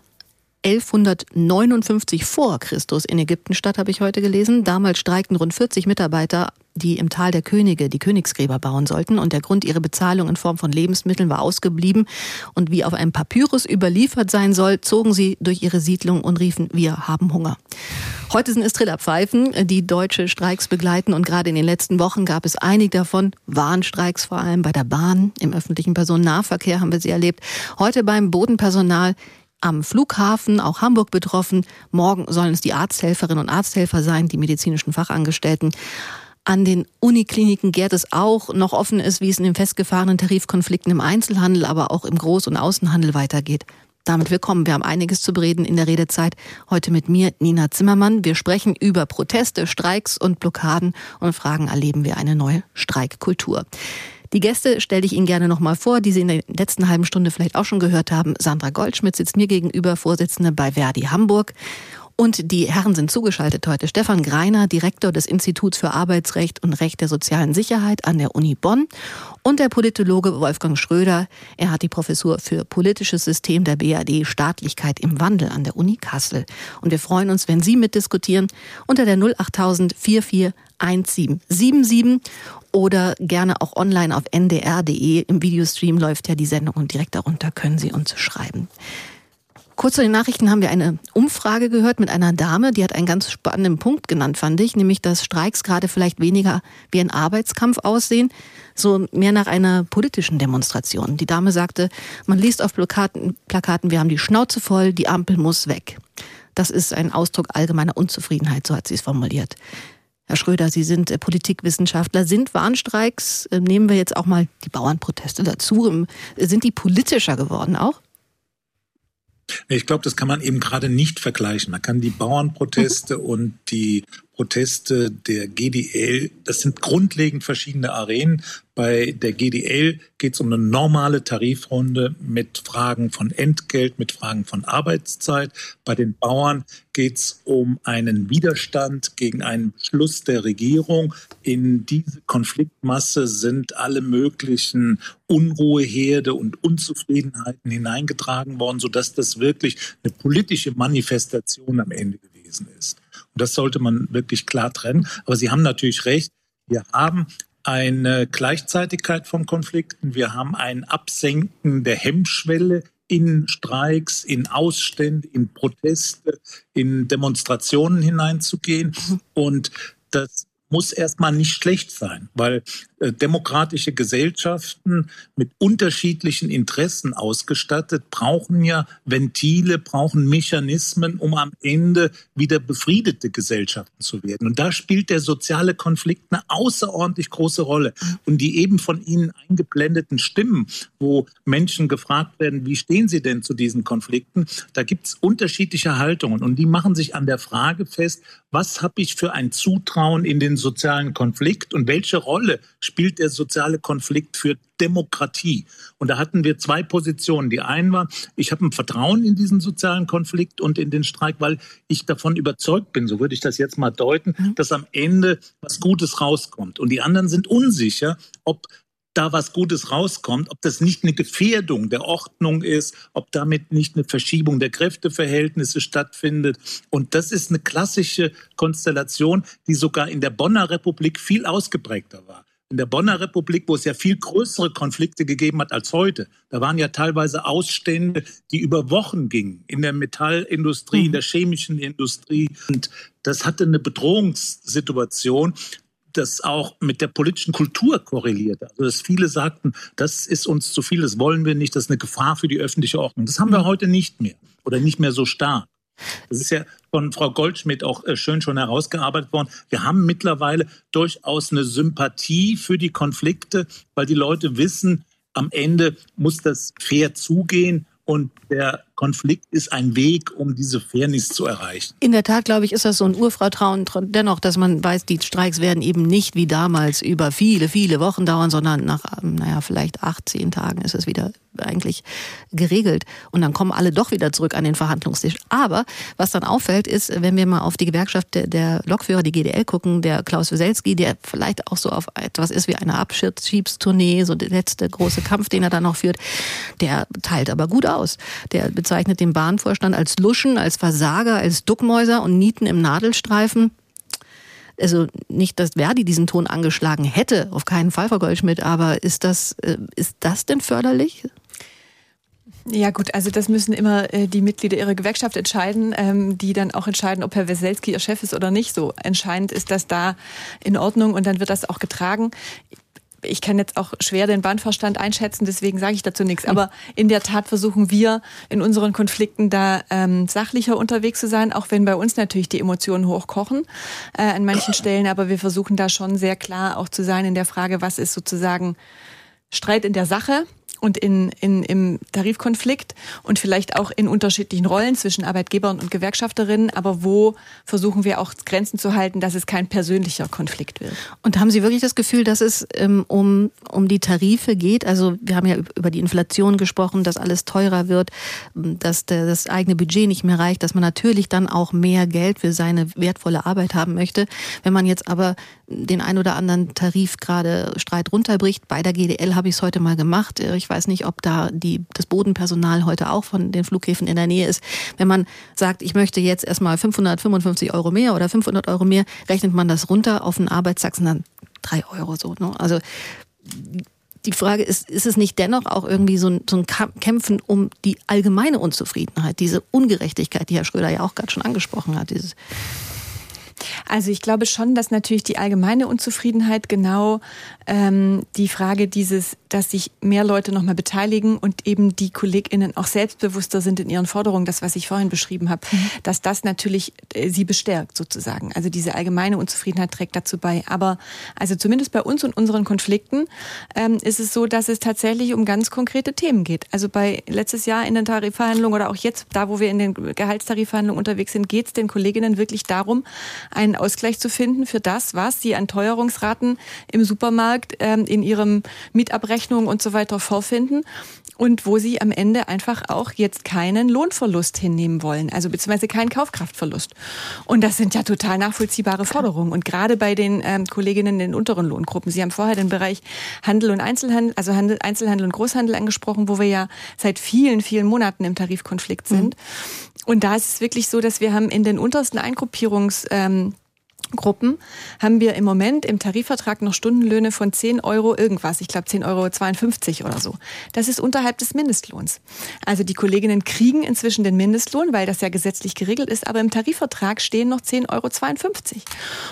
1159 vor Christus in Ägypten statt, habe ich heute gelesen. Damals streikten rund 40 Mitarbeiter, die im Tal der Könige die Königsgräber bauen sollten. Und der Grund, ihre Bezahlung in Form von Lebensmitteln war ausgeblieben. Und wie auf einem Papyrus überliefert sein soll, zogen sie durch ihre Siedlung und riefen, wir haben Hunger. Heute sind es Trillerpfeifen, die deutsche Streiks begleiten und gerade in den letzten Wochen gab es einige davon, Warnstreiks vor allem bei der Bahn, im öffentlichen Personennahverkehr haben wir sie erlebt. Heute beim Bodenpersonal am Flughafen, auch Hamburg betroffen. Morgen sollen es die Arzthelferinnen und Arzthelfer sein, die medizinischen Fachangestellten. An den Unikliniken gärt es auch noch offen ist, wie es in den festgefahrenen Tarifkonflikten im Einzelhandel, aber auch im Groß- und Außenhandel weitergeht. Damit willkommen. Wir haben einiges zu bereden in der Redezeit. Heute mit mir, Nina Zimmermann. Wir sprechen über Proteste, Streiks und Blockaden und fragen, erleben wir eine neue Streikkultur? Die Gäste stelle ich Ihnen gerne noch mal vor, die Sie in der letzten halben Stunde vielleicht auch schon gehört haben. Sandra Goldschmidt sitzt mir gegenüber, Vorsitzende bei Verdi Hamburg. Und die Herren sind zugeschaltet heute. Stefan Greiner, Direktor des Instituts für Arbeitsrecht und Recht der sozialen Sicherheit an der Uni Bonn. Und der Politologe Wolfgang Schröder. Er hat die Professur für politisches System der BAD Staatlichkeit im Wandel an der Uni Kassel. Und wir freuen uns, wenn Sie mitdiskutieren unter der 08000 441777 oder gerne auch online auf ndr.de. Im Videostream läuft ja die Sendung und direkt darunter können Sie uns schreiben. Kurz zu den Nachrichten haben wir eine Umfrage gehört mit einer Dame, die hat einen ganz spannenden Punkt genannt, fand ich, nämlich dass Streiks gerade vielleicht weniger wie ein Arbeitskampf aussehen, so mehr nach einer politischen Demonstration. Die Dame sagte, man liest auf Plakaten, Plakaten wir haben die Schnauze voll, die Ampel muss weg. Das ist ein Ausdruck allgemeiner Unzufriedenheit, so hat sie es formuliert. Herr Schröder, Sie sind äh, Politikwissenschaftler. Sind Warnstreiks, äh, nehmen wir jetzt auch mal die Bauernproteste dazu, ähm, sind die politischer geworden auch? Ich glaube, das kann man eben gerade nicht vergleichen. Man kann die Bauernproteste und die Proteste der GDL, das sind grundlegend verschiedene Arenen. Bei der GDL geht es um eine normale Tarifrunde mit Fragen von Entgelt, mit Fragen von Arbeitszeit. Bei den Bauern geht es um einen Widerstand gegen einen Beschluss der Regierung. In diese Konfliktmasse sind alle möglichen Unruheherde und Unzufriedenheiten hineingetragen worden, sodass das wirklich eine politische Manifestation am Ende gewesen ist. Das sollte man wirklich klar trennen. Aber Sie haben natürlich recht. Wir haben eine Gleichzeitigkeit von Konflikten. Wir haben ein Absenken der Hemmschwelle in Streiks, in Ausstände, in Proteste, in Demonstrationen hineinzugehen. Mhm. Und das muss erstmal nicht schlecht sein, weil demokratische Gesellschaften mit unterschiedlichen Interessen ausgestattet brauchen ja Ventile, brauchen Mechanismen, um am Ende wieder befriedete Gesellschaften zu werden. Und da spielt der soziale Konflikt eine außerordentlich große Rolle. Und die eben von Ihnen eingeblendeten Stimmen, wo Menschen gefragt werden, wie stehen Sie denn zu diesen Konflikten, da gibt es unterschiedliche Haltungen und die machen sich an der Frage fest, was habe ich für ein Zutrauen in den sozialen Konflikt und welche Rolle spielt der soziale Konflikt für Demokratie? Und da hatten wir zwei Positionen. Die eine war, ich habe ein Vertrauen in diesen sozialen Konflikt und in den Streik, weil ich davon überzeugt bin, so würde ich das jetzt mal deuten, mhm. dass am Ende was Gutes rauskommt. Und die anderen sind unsicher, ob da was Gutes rauskommt, ob das nicht eine Gefährdung der Ordnung ist, ob damit nicht eine Verschiebung der Kräfteverhältnisse stattfindet. Und das ist eine klassische Konstellation, die sogar in der Bonner Republik viel ausgeprägter war. In der Bonner Republik, wo es ja viel größere Konflikte gegeben hat als heute, da waren ja teilweise Ausstände, die über Wochen gingen, in der Metallindustrie, in der chemischen Industrie. Und das hatte eine Bedrohungssituation, das auch mit der politischen Kultur korreliert. Also dass viele sagten, das ist uns zu viel, das wollen wir nicht, das ist eine Gefahr für die öffentliche Ordnung. Das haben wir mhm. heute nicht mehr oder nicht mehr so stark. Das ist ja von Frau Goldschmidt auch äh, schön schon herausgearbeitet worden. Wir haben mittlerweile durchaus eine Sympathie für die Konflikte, weil die Leute wissen, am Ende muss das fair zugehen und der Konflikt ist ein Weg, um diese Fairness zu erreichen. In der Tat, glaube ich, ist das so ein Urvertrauen dennoch, dass man weiß, die Streiks werden eben nicht wie damals über viele, viele Wochen dauern, sondern nach, ähm, naja, vielleicht acht, zehn Tagen ist es wieder eigentlich geregelt. Und dann kommen alle doch wieder zurück an den Verhandlungstisch. Aber was dann auffällt, ist, wenn wir mal auf die Gewerkschaft der, der Lokführer, die GDL, gucken, der Klaus Weselski, der vielleicht auch so auf etwas ist wie eine Abschiebstournee, so der letzte große Kampf, den er dann noch führt, der teilt aber gut aus. Der bezeichnet den Bahnvorstand als Luschen, als Versager, als Duckmäuser und Nieten im Nadelstreifen. Also nicht, dass Verdi diesen Ton angeschlagen hätte, auf keinen Fall, Frau Goldschmidt, aber ist das, äh, ist das denn förderlich? Ja gut, also das müssen immer äh, die Mitglieder ihrer Gewerkschaft entscheiden, ähm, die dann auch entscheiden, ob Herr Weselski ihr Chef ist oder nicht. So entscheidend ist das da in Ordnung und dann wird das auch getragen ich kann jetzt auch schwer den Bahnverstand einschätzen, deswegen sage ich dazu nichts. Aber in der Tat versuchen wir in unseren Konflikten da ähm, sachlicher unterwegs zu sein, auch wenn bei uns natürlich die Emotionen hochkochen äh, an manchen Stellen. Aber wir versuchen da schon sehr klar auch zu sein in der Frage, was ist sozusagen Streit in der Sache und in, in, im Tarifkonflikt und vielleicht auch in unterschiedlichen Rollen zwischen Arbeitgebern und Gewerkschafterinnen. Aber wo versuchen wir auch Grenzen zu halten, dass es kein persönlicher Konflikt wird? Und haben Sie wirklich das Gefühl, dass es ähm, um, um die Tarife geht? Also wir haben ja über die Inflation gesprochen, dass alles teurer wird, dass der, das eigene Budget nicht mehr reicht, dass man natürlich dann auch mehr Geld für seine wertvolle Arbeit haben möchte. Wenn man jetzt aber den ein oder anderen Tarif gerade Streit runterbricht, bei der GDL habe ich es heute mal gemacht. Ich ich weiß nicht, ob da die, das Bodenpersonal heute auch von den Flughäfen in der Nähe ist. Wenn man sagt, ich möchte jetzt erstmal 555 Euro mehr oder 500 Euro mehr, rechnet man das runter auf einen Arbeitstag, dann drei Euro so. Ne? Also die Frage ist, ist es nicht dennoch auch irgendwie so ein, so ein Kämpfen um die allgemeine Unzufriedenheit, diese Ungerechtigkeit, die Herr Schröder ja auch gerade schon angesprochen hat, dieses also ich glaube schon, dass natürlich die allgemeine Unzufriedenheit genau ähm, die Frage dieses, dass sich mehr Leute nochmal beteiligen und eben die KollegInnen auch selbstbewusster sind in ihren Forderungen, das, was ich vorhin beschrieben habe, mhm. dass das natürlich äh, sie bestärkt sozusagen. Also diese allgemeine Unzufriedenheit trägt dazu bei. Aber also zumindest bei uns und unseren Konflikten ähm, ist es so, dass es tatsächlich um ganz konkrete Themen geht. Also bei letztes Jahr in den Tarifverhandlungen oder auch jetzt, da wo wir in den Gehaltstarifverhandlungen unterwegs sind, geht es den Kolleginnen wirklich darum, einen Ausgleich zu finden für das, was sie an Teuerungsraten im Supermarkt, ähm, in ihrem Mietabrechnung und so weiter vorfinden und wo sie am Ende einfach auch jetzt keinen Lohnverlust hinnehmen wollen, also beziehungsweise keinen Kaufkraftverlust. Und das sind ja total nachvollziehbare Forderungen. Und gerade bei den ähm, Kolleginnen in den unteren Lohngruppen, Sie haben vorher den Bereich Handel und Einzelhandel, also Handel, Einzelhandel und Großhandel angesprochen, wo wir ja seit vielen, vielen Monaten im Tarifkonflikt sind. Mhm. Und da ist es wirklich so, dass wir haben in den untersten Eingruppierungs ähm, Gruppen haben wir im Moment im Tarifvertrag noch Stundenlöhne von 10 Euro irgendwas. Ich glaube 10,52 Euro oder so. Das ist unterhalb des Mindestlohns. Also die Kolleginnen kriegen inzwischen den Mindestlohn, weil das ja gesetzlich geregelt ist, aber im Tarifvertrag stehen noch 10,52 Euro.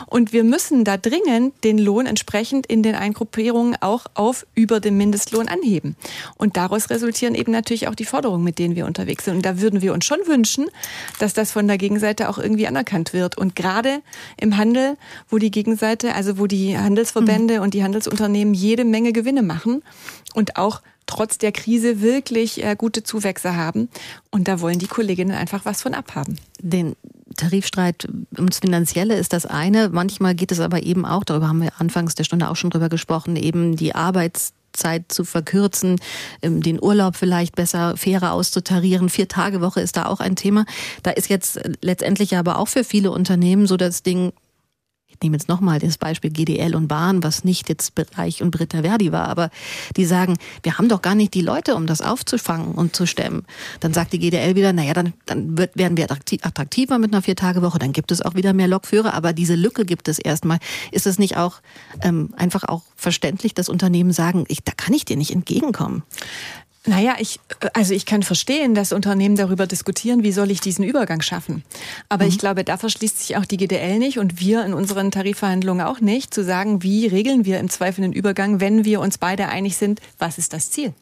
Und wir müssen da dringend den Lohn entsprechend in den Eingruppierungen auch auf über dem Mindestlohn anheben. Und daraus resultieren eben natürlich auch die Forderungen, mit denen wir unterwegs sind. Und da würden wir uns schon wünschen, dass das von der Gegenseite auch irgendwie anerkannt wird. Und gerade im Handel, wo die Gegenseite, also wo die Handelsverbände mhm. und die Handelsunternehmen jede Menge Gewinne machen und auch trotz der Krise wirklich äh, gute Zuwächse haben. Und da wollen die Kolleginnen einfach was von abhaben. Den Tarifstreit ums Finanzielle ist das eine. Manchmal geht es aber eben auch, darüber haben wir anfangs der Stunde auch schon drüber gesprochen, eben die Arbeits Zeit zu verkürzen, ähm, den Urlaub vielleicht besser, fairer auszutarieren. Vier Tage Woche ist da auch ein Thema. Da ist jetzt letztendlich aber auch für viele Unternehmen so das Ding, ich nehme jetzt nochmal das Beispiel GDL und Bahn, was nicht jetzt Bereich und Britta Verdi war, aber die sagen, wir haben doch gar nicht die Leute, um das aufzufangen und zu stemmen. Dann sagt die GDL wieder, naja, dann, dann wird, werden wir attraktiver mit einer Viertagewoche, dann gibt es auch wieder mehr Lokführer, aber diese Lücke gibt es erstmal. Ist es nicht auch ähm, einfach auch verständlich, dass Unternehmen sagen, ich, da kann ich dir nicht entgegenkommen? Naja, ich, also ich kann verstehen, dass Unternehmen darüber diskutieren, wie soll ich diesen Übergang schaffen. Aber mhm. ich glaube, da verschließt sich auch die GDL nicht und wir in unseren Tarifverhandlungen auch nicht, zu sagen, wie regeln wir im Zweifel den Übergang, wenn wir uns beide einig sind, was ist das Ziel.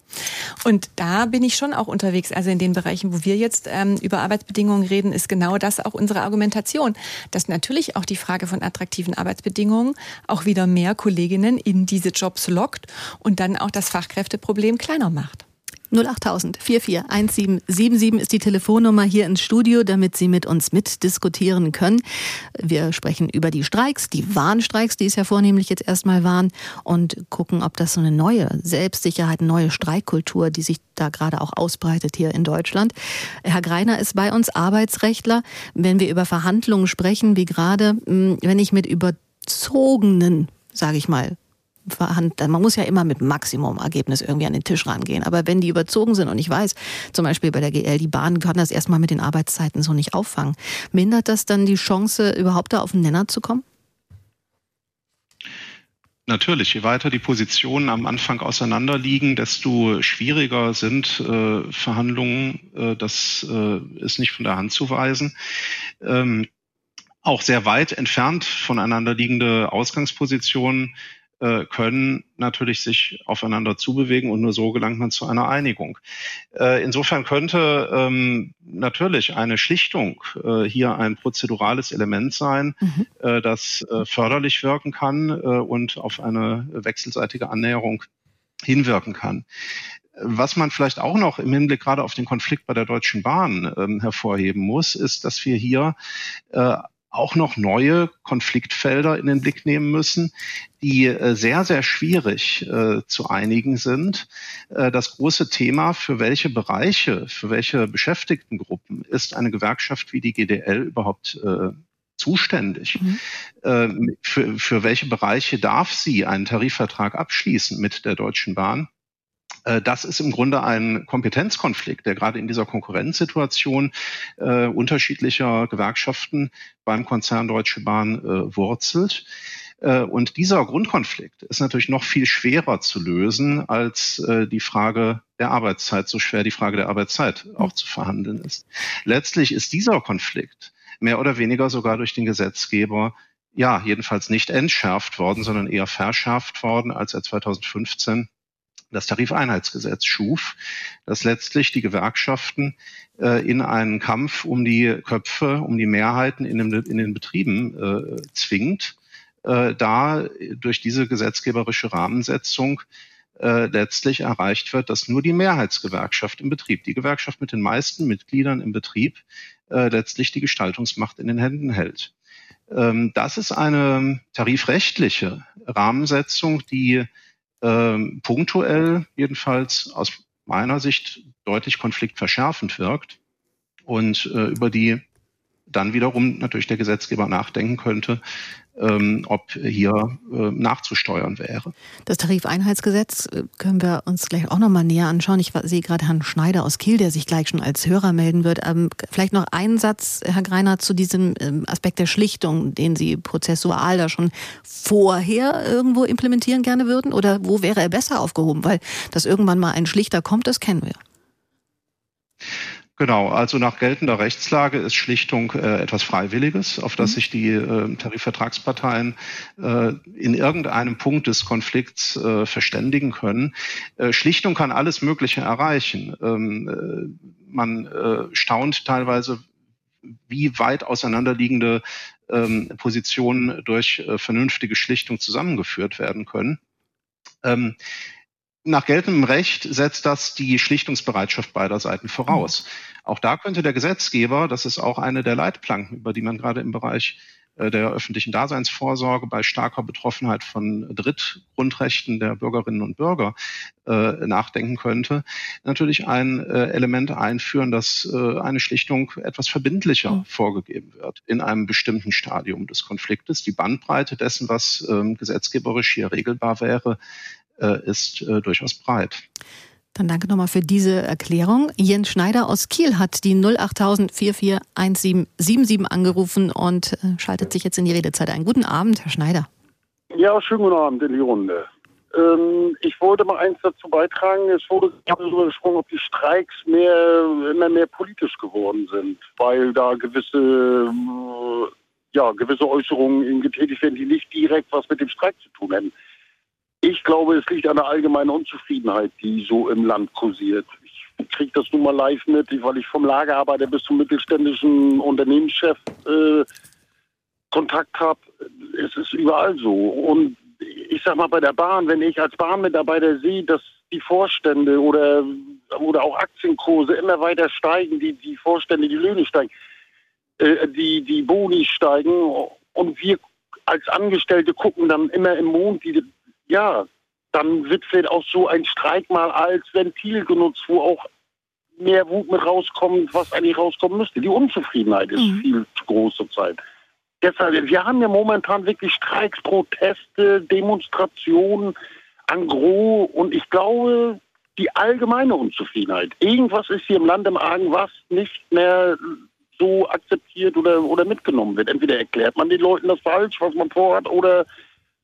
Und da bin ich schon auch unterwegs. Also in den Bereichen, wo wir jetzt ähm, über Arbeitsbedingungen reden, ist genau das auch unsere Argumentation, dass natürlich auch die Frage von attraktiven Arbeitsbedingungen auch wieder mehr Kolleginnen in diese Jobs lockt und dann auch das Fachkräfteproblem kleiner macht. 08000 441777 ist die Telefonnummer hier ins Studio, damit Sie mit uns mitdiskutieren können. Wir sprechen über die Streiks, die Warnstreiks, die es ja vornehmlich jetzt erstmal waren und gucken, ob das so eine neue Selbstsicherheit, neue Streikkultur, die sich da gerade auch ausbreitet hier in Deutschland. Herr Greiner ist bei uns Arbeitsrechtler. Wenn wir über Verhandlungen sprechen, wie gerade, hm, wenn ich mit überzogenen sage ich mal, verhandeln. Man muss ja immer mit Maximumergebnis irgendwie an den Tisch rangehen. Aber wenn die überzogen sind und ich weiß, zum Beispiel bei der GL, die Bahn kann das erstmal mit den Arbeitszeiten so nicht auffangen, mindert das dann die Chance, überhaupt da auf den Nenner zu kommen? Natürlich, je weiter die Positionen am Anfang auseinanderliegen, desto schwieriger sind äh, Verhandlungen. Äh, das äh, ist nicht von der Hand zu weisen. Ähm, auch sehr weit entfernt voneinander liegende Ausgangspositionen äh, können natürlich sich aufeinander zubewegen und nur so gelangt man zu einer Einigung. Äh, insofern könnte ähm, natürlich eine Schlichtung äh, hier ein prozedurales Element sein, mhm. äh, das äh, förderlich wirken kann äh, und auf eine wechselseitige Annäherung hinwirken kann. Was man vielleicht auch noch im Hinblick gerade auf den Konflikt bei der Deutschen Bahn ähm, hervorheben muss, ist, dass wir hier äh, auch noch neue Konfliktfelder in den Blick nehmen müssen, die äh, sehr, sehr schwierig äh, zu einigen sind. Äh, das große Thema, für welche Bereiche, für welche Beschäftigtengruppen ist eine Gewerkschaft wie die GDL überhaupt äh, zuständig? Mhm. Ähm, für, für welche Bereiche darf sie einen Tarifvertrag abschließen mit der Deutschen Bahn? Äh, das ist im Grunde ein Kompetenzkonflikt, der gerade in dieser Konkurrenzsituation äh, unterschiedlicher Gewerkschaften beim Konzern Deutsche Bahn äh, wurzelt. Äh, und dieser Grundkonflikt ist natürlich noch viel schwerer zu lösen als äh, die Frage der Arbeitszeit, so schwer die Frage der Arbeitszeit auch zu verhandeln ist. Letztlich ist dieser Konflikt mehr oder weniger sogar durch den Gesetzgeber ja, jedenfalls nicht entschärft worden, sondern eher verschärft worden, als er 2015 das Tarifeinheitsgesetz schuf, das letztlich die Gewerkschaften äh, in einen Kampf um die Köpfe, um die Mehrheiten in den, in den Betrieben äh, zwingt, äh, da durch diese gesetzgeberische Rahmensetzung äh, letztlich erreicht wird, dass nur die Mehrheitsgewerkschaft im Betrieb, die Gewerkschaft mit den meisten Mitgliedern im Betrieb, äh, letztlich die Gestaltungsmacht in den Händen hält. Ähm, das ist eine tarifrechtliche Rahmensetzung, die ähm, punktuell jedenfalls aus meiner Sicht deutlich konfliktverschärfend wirkt und äh, über die dann wiederum natürlich der Gesetzgeber nachdenken könnte, ähm, ob hier äh, nachzusteuern wäre. Das Tarifeinheitsgesetz äh, können wir uns gleich auch noch mal näher anschauen. Ich sehe gerade Herrn Schneider aus Kiel, der sich gleich schon als Hörer melden wird. Ähm, vielleicht noch einen Satz, Herr Greiner, zu diesem ähm, Aspekt der Schlichtung, den Sie prozessual da schon vorher irgendwo implementieren gerne würden? Oder wo wäre er besser aufgehoben? Weil dass irgendwann mal ein Schlichter kommt, das kennen wir. Genau, also nach geltender Rechtslage ist Schlichtung äh, etwas Freiwilliges, auf das mhm. sich die äh, Tarifvertragsparteien äh, in irgendeinem Punkt des Konflikts äh, verständigen können. Äh, Schlichtung kann alles Mögliche erreichen. Ähm, äh, man staunt teilweise, wie weit auseinanderliegende ähm, Positionen durch vernünftige Schlichtung zusammengeführt werden können. Ähm, nach geltendem Recht setzt das die Schlichtungsbereitschaft beider Seiten voraus. Mhm. Auch da könnte der Gesetzgeber, das ist auch eine der Leitplanken, über die man gerade im Bereich äh, der öffentlichen Daseinsvorsorge bei starker Betroffenheit von Drittgrundrechten der Bürgerinnen und Bürger äh, nachdenken könnte, natürlich ein äh, Element einführen, dass äh, eine Schlichtung etwas verbindlicher mhm. vorgegeben wird in einem bestimmten Stadium des Konfliktes. Die Bandbreite dessen, was ähm, gesetzgeberisch hier regelbar wäre, ist äh, durchaus breit. Dann danke nochmal für diese Erklärung. Jens Schneider aus Kiel hat die 08000 441777 angerufen und äh, schaltet sich jetzt in die Redezeit ein. Guten Abend, Herr Schneider. Ja, schönen guten Abend in die Runde. Ähm, ich wollte mal eins dazu beitragen. Es wurde darüber gesprochen, ob die Streiks mehr, immer mehr politisch geworden sind, weil da gewisse, ja, gewisse Äußerungen getätigt werden, die nicht direkt was mit dem Streik zu tun haben. Ich glaube, es liegt an der allgemeinen Unzufriedenheit, die so im Land kursiert. Ich kriege das nun mal live mit, weil ich vom Lagerarbeiter bis zum mittelständischen Unternehmenschef äh, Kontakt habe. Es ist überall so. Und ich sag mal, bei der Bahn, wenn ich als Bahnmitarbeiter sehe, dass die Vorstände oder, oder auch Aktienkurse immer weiter steigen, die, die Vorstände, die Löhne steigen, äh, die, die Boni steigen und wir als Angestellte gucken dann immer im Mond die, ja, dann wird vielleicht auch so ein Streik mal als Ventil genutzt, wo auch mehr Wut mit rauskommt, was eigentlich rauskommen müsste. Die Unzufriedenheit ist mhm. viel zu groß zurzeit. Deshalb, wir haben ja momentan wirklich Streiks, Proteste, Demonstrationen an Gros und ich glaube, die allgemeine Unzufriedenheit. Irgendwas ist hier im Land im Argen, was nicht mehr so akzeptiert oder, oder mitgenommen wird. Entweder erklärt man den Leuten das falsch, was man vorhat, oder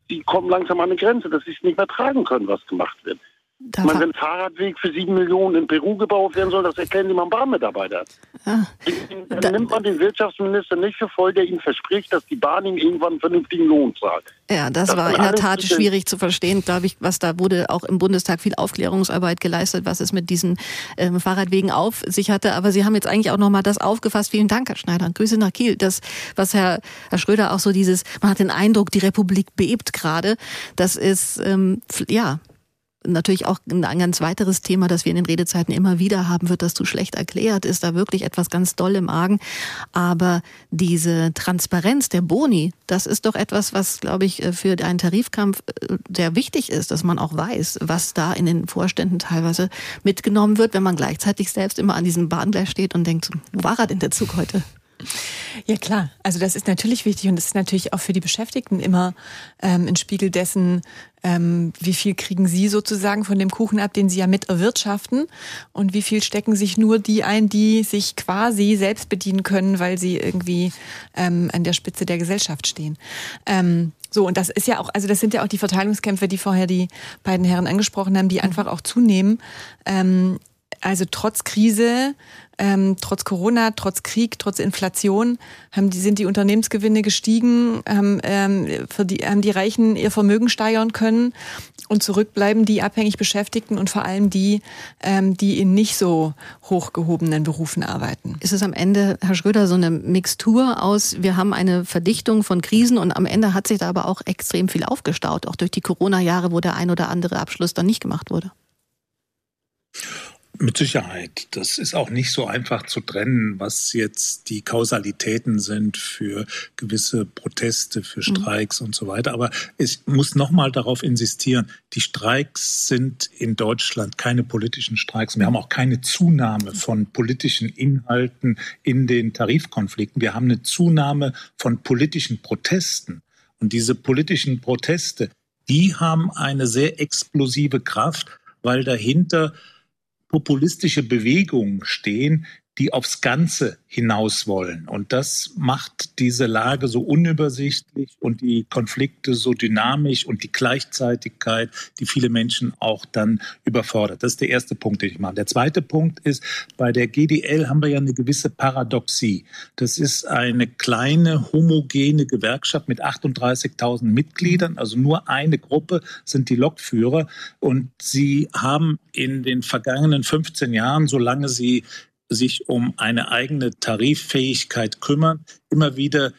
die kommen langsam an eine Grenze, dass sie es nicht mehr tragen können, was gemacht wird. Da meine, wenn ein Fahrradweg für sieben Millionen in Peru gebaut werden soll, das erkennen die Bahnmitarbeiter. Ja. Dann da, nimmt man den Wirtschaftsminister nicht für voll, der ihm verspricht, dass die Bahn ihm irgendwann einen vernünftigen Lohn zahlt. Ja, das, das war in der Tat schwierig zu verstehen, glaube ich, was da wurde auch im Bundestag viel Aufklärungsarbeit geleistet, was es mit diesen ähm, Fahrradwegen auf sich hatte. Aber Sie haben jetzt eigentlich auch nochmal das aufgefasst. Vielen Dank, Herr Schneider. Grüße nach Kiel. Das, was Herr, Herr Schröder auch so dieses, man hat den Eindruck, die Republik bebt gerade. Das ist, ähm, ja, natürlich auch ein ganz weiteres Thema, das wir in den Redezeiten immer wieder haben, wird das zu schlecht erklärt, ist da wirklich etwas ganz doll im Argen. Aber diese Transparenz der Boni, das ist doch etwas, was, glaube ich, für einen Tarifkampf äh, sehr wichtig ist, dass man auch weiß, was da in den Vorständen teilweise mitgenommen wird, wenn man gleichzeitig selbst immer an diesem Bahngleis steht und denkt, wo war er denn der Zug heute? Ja klar, also das ist natürlich wichtig und das ist natürlich auch für die Beschäftigten immer ähm, ein Spiegel dessen, ähm, wie viel kriegen sie sozusagen von dem Kuchen ab, den sie ja mit erwirtschaften und wie viel stecken sich nur die ein, die sich quasi selbst bedienen können, weil sie irgendwie ähm, an der Spitze der Gesellschaft stehen. Ähm, so, und das ist ja auch, also das sind ja auch die Verteilungskämpfe, die vorher die beiden Herren angesprochen haben, die einfach auch zunehmen. Ähm, also trotz Krise ähm, trotz Corona, trotz Krieg, trotz Inflation haben die, sind die Unternehmensgewinne gestiegen, haben, ähm, für die, haben die Reichen ihr Vermögen steigern können und zurückbleiben die abhängig Beschäftigten und vor allem die, ähm, die in nicht so hochgehobenen Berufen arbeiten. Ist es am Ende, Herr Schröder, so eine Mixtur aus, wir haben eine Verdichtung von Krisen und am Ende hat sich da aber auch extrem viel aufgestaut, auch durch die Corona-Jahre, wo der ein oder andere Abschluss dann nicht gemacht wurde? Mit Sicherheit. Das ist auch nicht so einfach zu trennen, was jetzt die Kausalitäten sind für gewisse Proteste, für mhm. Streiks mhm. und so weiter. Aber ich muss nochmal darauf insistieren, die Streiks sind in Deutschland keine politischen Streiks. Wir haben auch keine Zunahme von politischen Inhalten in den Tarifkonflikten. Wir haben eine Zunahme von politischen Protesten. Und diese politischen Proteste, die haben eine sehr explosive Kraft, weil dahinter populistische Bewegungen stehen, die aufs Ganze hinaus wollen. Und das macht diese Lage so unübersichtlich und die Konflikte so dynamisch und die Gleichzeitigkeit, die viele Menschen auch dann überfordert. Das ist der erste Punkt, den ich mache. Der zweite Punkt ist, bei der GDL haben wir ja eine gewisse Paradoxie. Das ist eine kleine homogene Gewerkschaft mit 38.000 Mitgliedern, also nur eine Gruppe sind die Lokführer und sie haben in den vergangenen 15 Jahren, solange sie sich um eine eigene Tariffähigkeit kümmern, immer wieder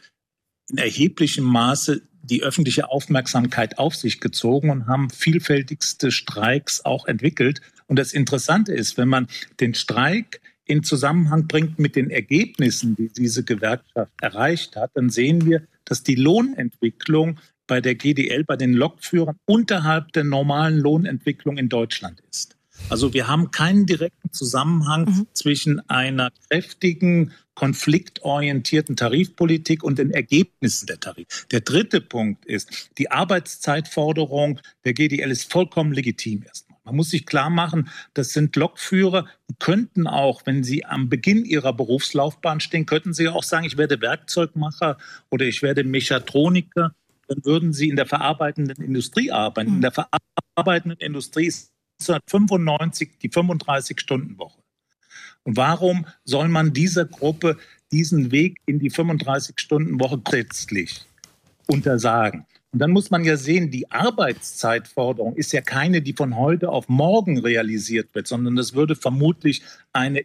in erheblichem Maße die öffentliche Aufmerksamkeit auf sich gezogen und haben vielfältigste Streiks auch entwickelt. Und das Interessante ist, wenn man den Streik in Zusammenhang bringt mit den Ergebnissen, die diese Gewerkschaft erreicht hat, dann sehen wir, dass die Lohnentwicklung bei der GDL, bei den Lokführern unterhalb der normalen Lohnentwicklung in Deutschland ist. Also wir haben keinen direkten Zusammenhang mhm. zwischen einer kräftigen, konfliktorientierten Tarifpolitik und den Ergebnissen der Tarif. Der dritte Punkt ist, die Arbeitszeitforderung der GDL ist vollkommen legitim erstmal. Man muss sich klar machen, das sind Lokführer, die könnten auch, wenn sie am Beginn ihrer Berufslaufbahn stehen, könnten sie auch sagen, ich werde Werkzeugmacher oder ich werde Mechatroniker. Dann würden sie in der verarbeitenden Industrie arbeiten. In mhm. der verarbeitenden Industrie ist 1995 die 35-Stunden-Woche. Und warum soll man dieser Gruppe diesen Weg in die 35-Stunden-Woche grundsätzlich untersagen? Und dann muss man ja sehen, die Arbeitszeitforderung ist ja keine, die von heute auf morgen realisiert wird, sondern das würde vermutlich eine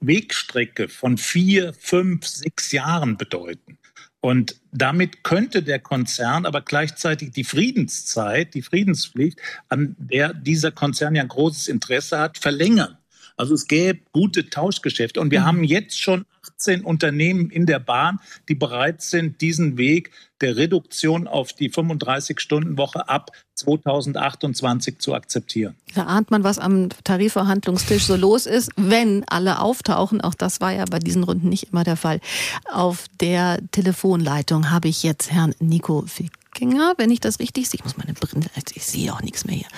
Wegstrecke von vier, fünf, sechs Jahren bedeuten. Und damit könnte der Konzern aber gleichzeitig die Friedenszeit, die Friedenspflicht, an der dieser Konzern ja ein großes Interesse hat, verlängern. Also es gäbe gute Tauschgeschäfte. Und wir mhm. haben jetzt schon 18 Unternehmen in der Bahn, die bereit sind, diesen Weg der Reduktion auf die 35-Stunden-Woche ab 2028 zu akzeptieren. Da ahnt man, was am Tarifverhandlungstisch so los ist, wenn alle auftauchen. Auch das war ja bei diesen Runden nicht immer der Fall. Auf der Telefonleitung habe ich jetzt Herrn Nico Fickinger, wenn ich das richtig sehe. Ich muss meine Brille, ich sehe auch nichts mehr hier.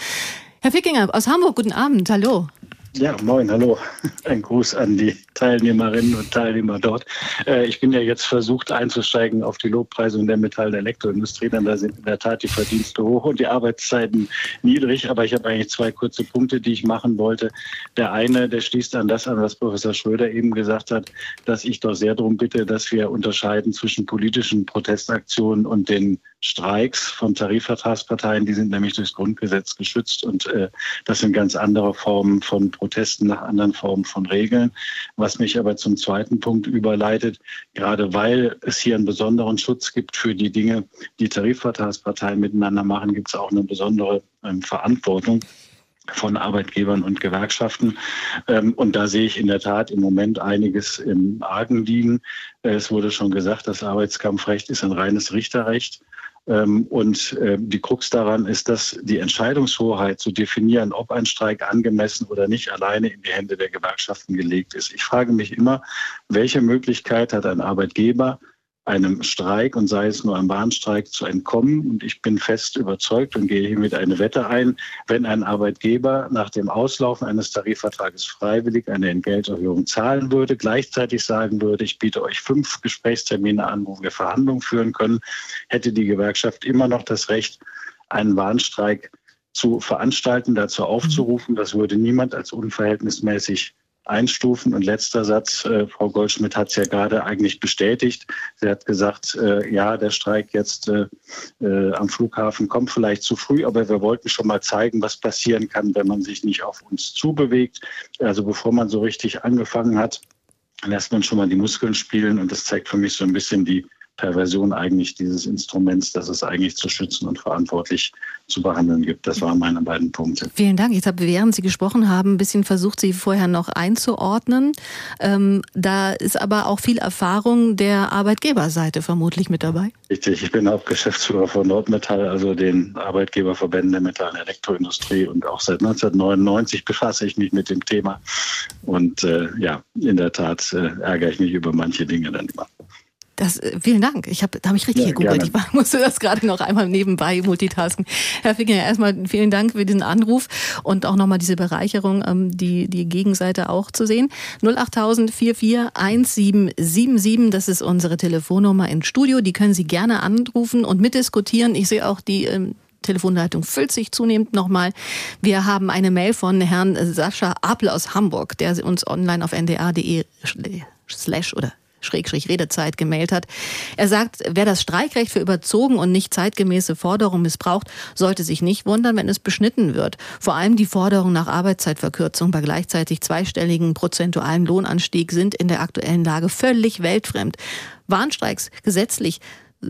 Herr Fickinger aus Hamburg, guten Abend, hallo. Ja, moin, hallo. Ein Gruß an die Teilnehmerinnen und Teilnehmer dort. Äh, ich bin ja jetzt versucht einzusteigen auf die Lobpreisung der Metall- und Elektroindustrie, denn da sind in der Tat die Verdienste hoch und die Arbeitszeiten niedrig. Aber ich habe eigentlich zwei kurze Punkte, die ich machen wollte. Der eine, der schließt an das an, was Professor Schröder eben gesagt hat, dass ich doch sehr darum bitte, dass wir unterscheiden zwischen politischen Protestaktionen und den Streiks von Tarifvertragsparteien. Die sind nämlich durchs Grundgesetz geschützt und äh, das sind ganz andere Formen von Protesten nach anderen Formen von Regeln. Was mich aber zum zweiten Punkt überleitet, gerade weil es hier einen besonderen Schutz gibt für die Dinge, die Tarifvertragsparteien miteinander machen, gibt es auch eine besondere ähm, Verantwortung von Arbeitgebern und Gewerkschaften. Ähm, und da sehe ich in der Tat im Moment einiges im Argen liegen. Es wurde schon gesagt, das Arbeitskampfrecht ist ein reines Richterrecht. Ähm, und äh, die Krux daran ist, dass die Entscheidungshoheit zu definieren, ob ein Streik angemessen oder nicht, alleine in die Hände der Gewerkschaften gelegt ist. Ich frage mich immer, welche Möglichkeit hat ein Arbeitgeber, einem Streik und sei es nur ein Bahnstreik zu entkommen. Und ich bin fest überzeugt und gehe hiermit eine Wette ein, wenn ein Arbeitgeber nach dem Auslaufen eines Tarifvertrages freiwillig eine Entgelterhöhung zahlen würde, gleichzeitig sagen würde, ich biete euch fünf Gesprächstermine an, wo wir Verhandlungen führen können, hätte die Gewerkschaft immer noch das Recht, einen Warnstreik zu veranstalten, dazu aufzurufen. Das würde niemand als unverhältnismäßig einstufen. Und letzter Satz, äh, Frau Goldschmidt hat es ja gerade eigentlich bestätigt. Sie hat gesagt, äh, ja, der Streik jetzt äh, äh, am Flughafen kommt vielleicht zu früh, aber wir wollten schon mal zeigen, was passieren kann, wenn man sich nicht auf uns zubewegt. Also bevor man so richtig angefangen hat, lässt man schon mal die Muskeln spielen. Und das zeigt für mich so ein bisschen die Perversion eigentlich dieses Instruments, das es eigentlich zu schützen und verantwortlich zu behandeln gibt. Das waren meine beiden Punkte. Vielen Dank. Ich habe, während Sie gesprochen haben, ein bisschen versucht, Sie vorher noch einzuordnen. Ähm, da ist aber auch viel Erfahrung der Arbeitgeberseite vermutlich mit dabei. Richtig. Ich bin auch Geschäftsführer von Nordmetall, also den Arbeitgeberverbänden der Metall- und Elektroindustrie. Und auch seit 1999 befasse ich mich mit dem Thema. Und äh, ja, in der Tat äh, ärgere ich mich über manche Dinge dann immer. Das, äh, vielen Dank. Ich habe, da habe ich richtig ja, gegoogelt. Gerne. Ich musste das gerade noch einmal nebenbei multitasken. Herr Finger, erstmal vielen Dank für diesen Anruf und auch nochmal diese Bereicherung, ähm, die, die Gegenseite auch zu sehen. 08000 441777, das ist unsere Telefonnummer ins Studio. Die können Sie gerne anrufen und mitdiskutieren. Ich sehe auch die ähm, Telefonleitung füllt sich zunehmend nochmal. Wir haben eine Mail von Herrn Sascha Apel aus Hamburg, der uns online auf ndr.de slash oder Schrägstrich Redezeit gemeldet hat. Er sagt, wer das Streikrecht für überzogen und nicht zeitgemäße Forderungen missbraucht, sollte sich nicht wundern, wenn es beschnitten wird. Vor allem die Forderungen nach Arbeitszeitverkürzung bei gleichzeitig zweistelligen prozentualen Lohnanstieg sind in der aktuellen Lage völlig weltfremd. Warnstreiks gesetzlich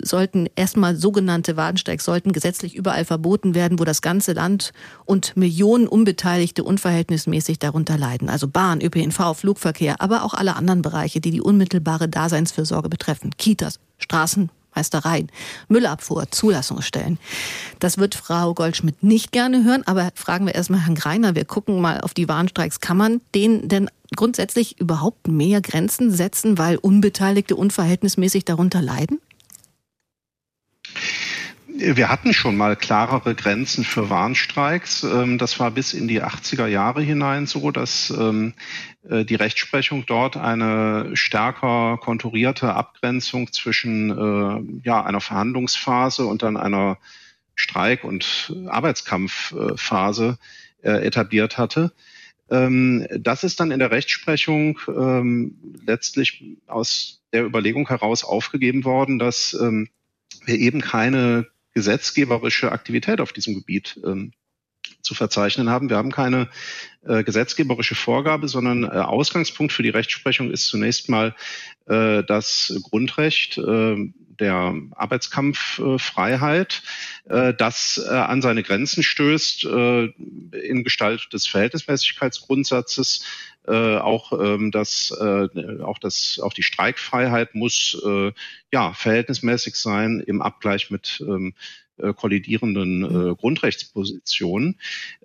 sollten erstmal sogenannte Wadensteigs sollten gesetzlich überall verboten werden, wo das ganze Land und Millionen Unbeteiligte unverhältnismäßig darunter leiden. Also Bahn, ÖPNV, Flugverkehr, aber auch alle anderen Bereiche, die die unmittelbare Daseinsfürsorge betreffen. Kitas, Straßen, Meistereien, Müllabfuhr, Zulassungsstellen. Das wird Frau Goldschmidt nicht gerne hören, aber fragen wir erstmal Herrn Greiner. Wir gucken mal auf die Warnstreiks. Kann man denen denn grundsätzlich überhaupt mehr Grenzen setzen, weil Unbeteiligte unverhältnismäßig darunter leiden? Wir hatten schon mal klarere Grenzen für Warnstreiks. Ähm, das war bis in die 80er Jahre hinein so, dass ähm, äh, die Rechtsprechung dort eine stärker konturierte Abgrenzung zwischen äh, ja, einer Verhandlungsphase und dann einer Streik- und Arbeitskampfphase äh, etabliert hatte. Ähm, das ist dann in der Rechtsprechung letztlich aus der Überlegung heraus aufgegeben worden, dass wir eben keine gesetzgeberische Aktivität auf diesem Gebiet ähm, zu verzeichnen haben. Wir haben keine äh, gesetzgeberische Vorgabe, sondern äh, Ausgangspunkt für die Rechtsprechung ist zunächst mal äh, das Grundrecht äh, der Arbeitskampffreiheit, äh, das äh, an seine Grenzen stößt in Gestalt des Verhältnismäßigkeitsgrundsatzes. Äh, auch ähm, das, äh, auch das, auch die Streikfreiheit muss äh, ja verhältnismäßig sein im Abgleich mit ähm, äh, kollidierenden äh. Grundrechtspositionen.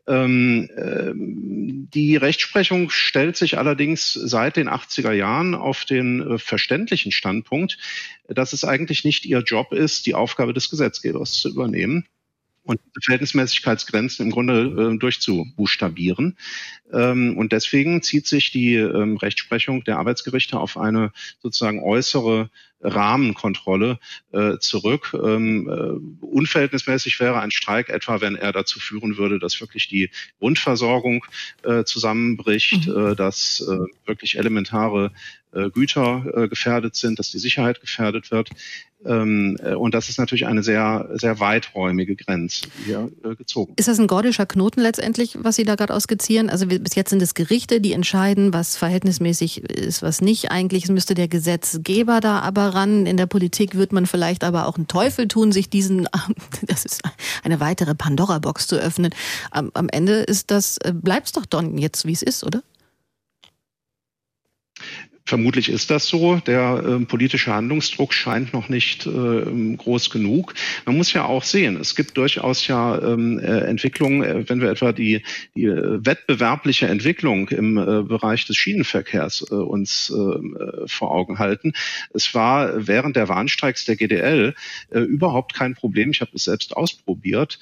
Ähm, äh, die Rechtsprechung stellt sich allerdings seit den 80er Jahren auf den äh, verständlichen Standpunkt, dass es eigentlich nicht ihr Job ist, die Aufgabe des Gesetzgebers zu übernehmen und Verhältnismäßigkeitsgrenzen im Grunde äh, durchzubuchstabieren. Ähm, und deswegen zieht sich die ähm, Rechtsprechung der Arbeitsgerichte auf eine sozusagen äußere Rahmenkontrolle äh, zurück. Ähm, äh, unverhältnismäßig wäre ein Streik etwa, wenn er dazu führen würde, dass wirklich die Grundversorgung äh, zusammenbricht, mhm. Äh, dass äh, wirklich elementare äh, Güter gefährdet sind, dass die Sicherheit gefährdet wird. Ähm, äh, und das ist natürlich eine sehr, sehr weiträumige Grenze hier äh, gezogen. Ist das ein gordischer Knoten letztendlich, was Sie da gerade ausgezieren? Also bis jetzt sind es Gerichte, die entscheiden, was verhältnismäßig ist, was nicht. Eigentlich müsste der Gesetzgeber da aber ran. In der Politik wird man vielleicht aber auch einen Teufel tun, sich diesen, das ist eine weitere Pandora-Box zu öffnen. Am, am Ende ist das, äh, bleibt es doch dann jetzt, wie es ist, oder? Vermutlich ist das so. Der äh, politische Handlungsdruck scheint noch nicht äh, groß genug. Man muss ja auch sehen, es gibt durchaus ja ähm, äh, Entwicklungen, äh, wenn wir etwa die, die äh, wettbewerbliche Entwicklung im äh, Bereich des Schienenverkehrs uns vor Augen halten. Es war während der Warnstreiks der GDL überhaupt kein Problem. Ich habe es selbst ausprobiert,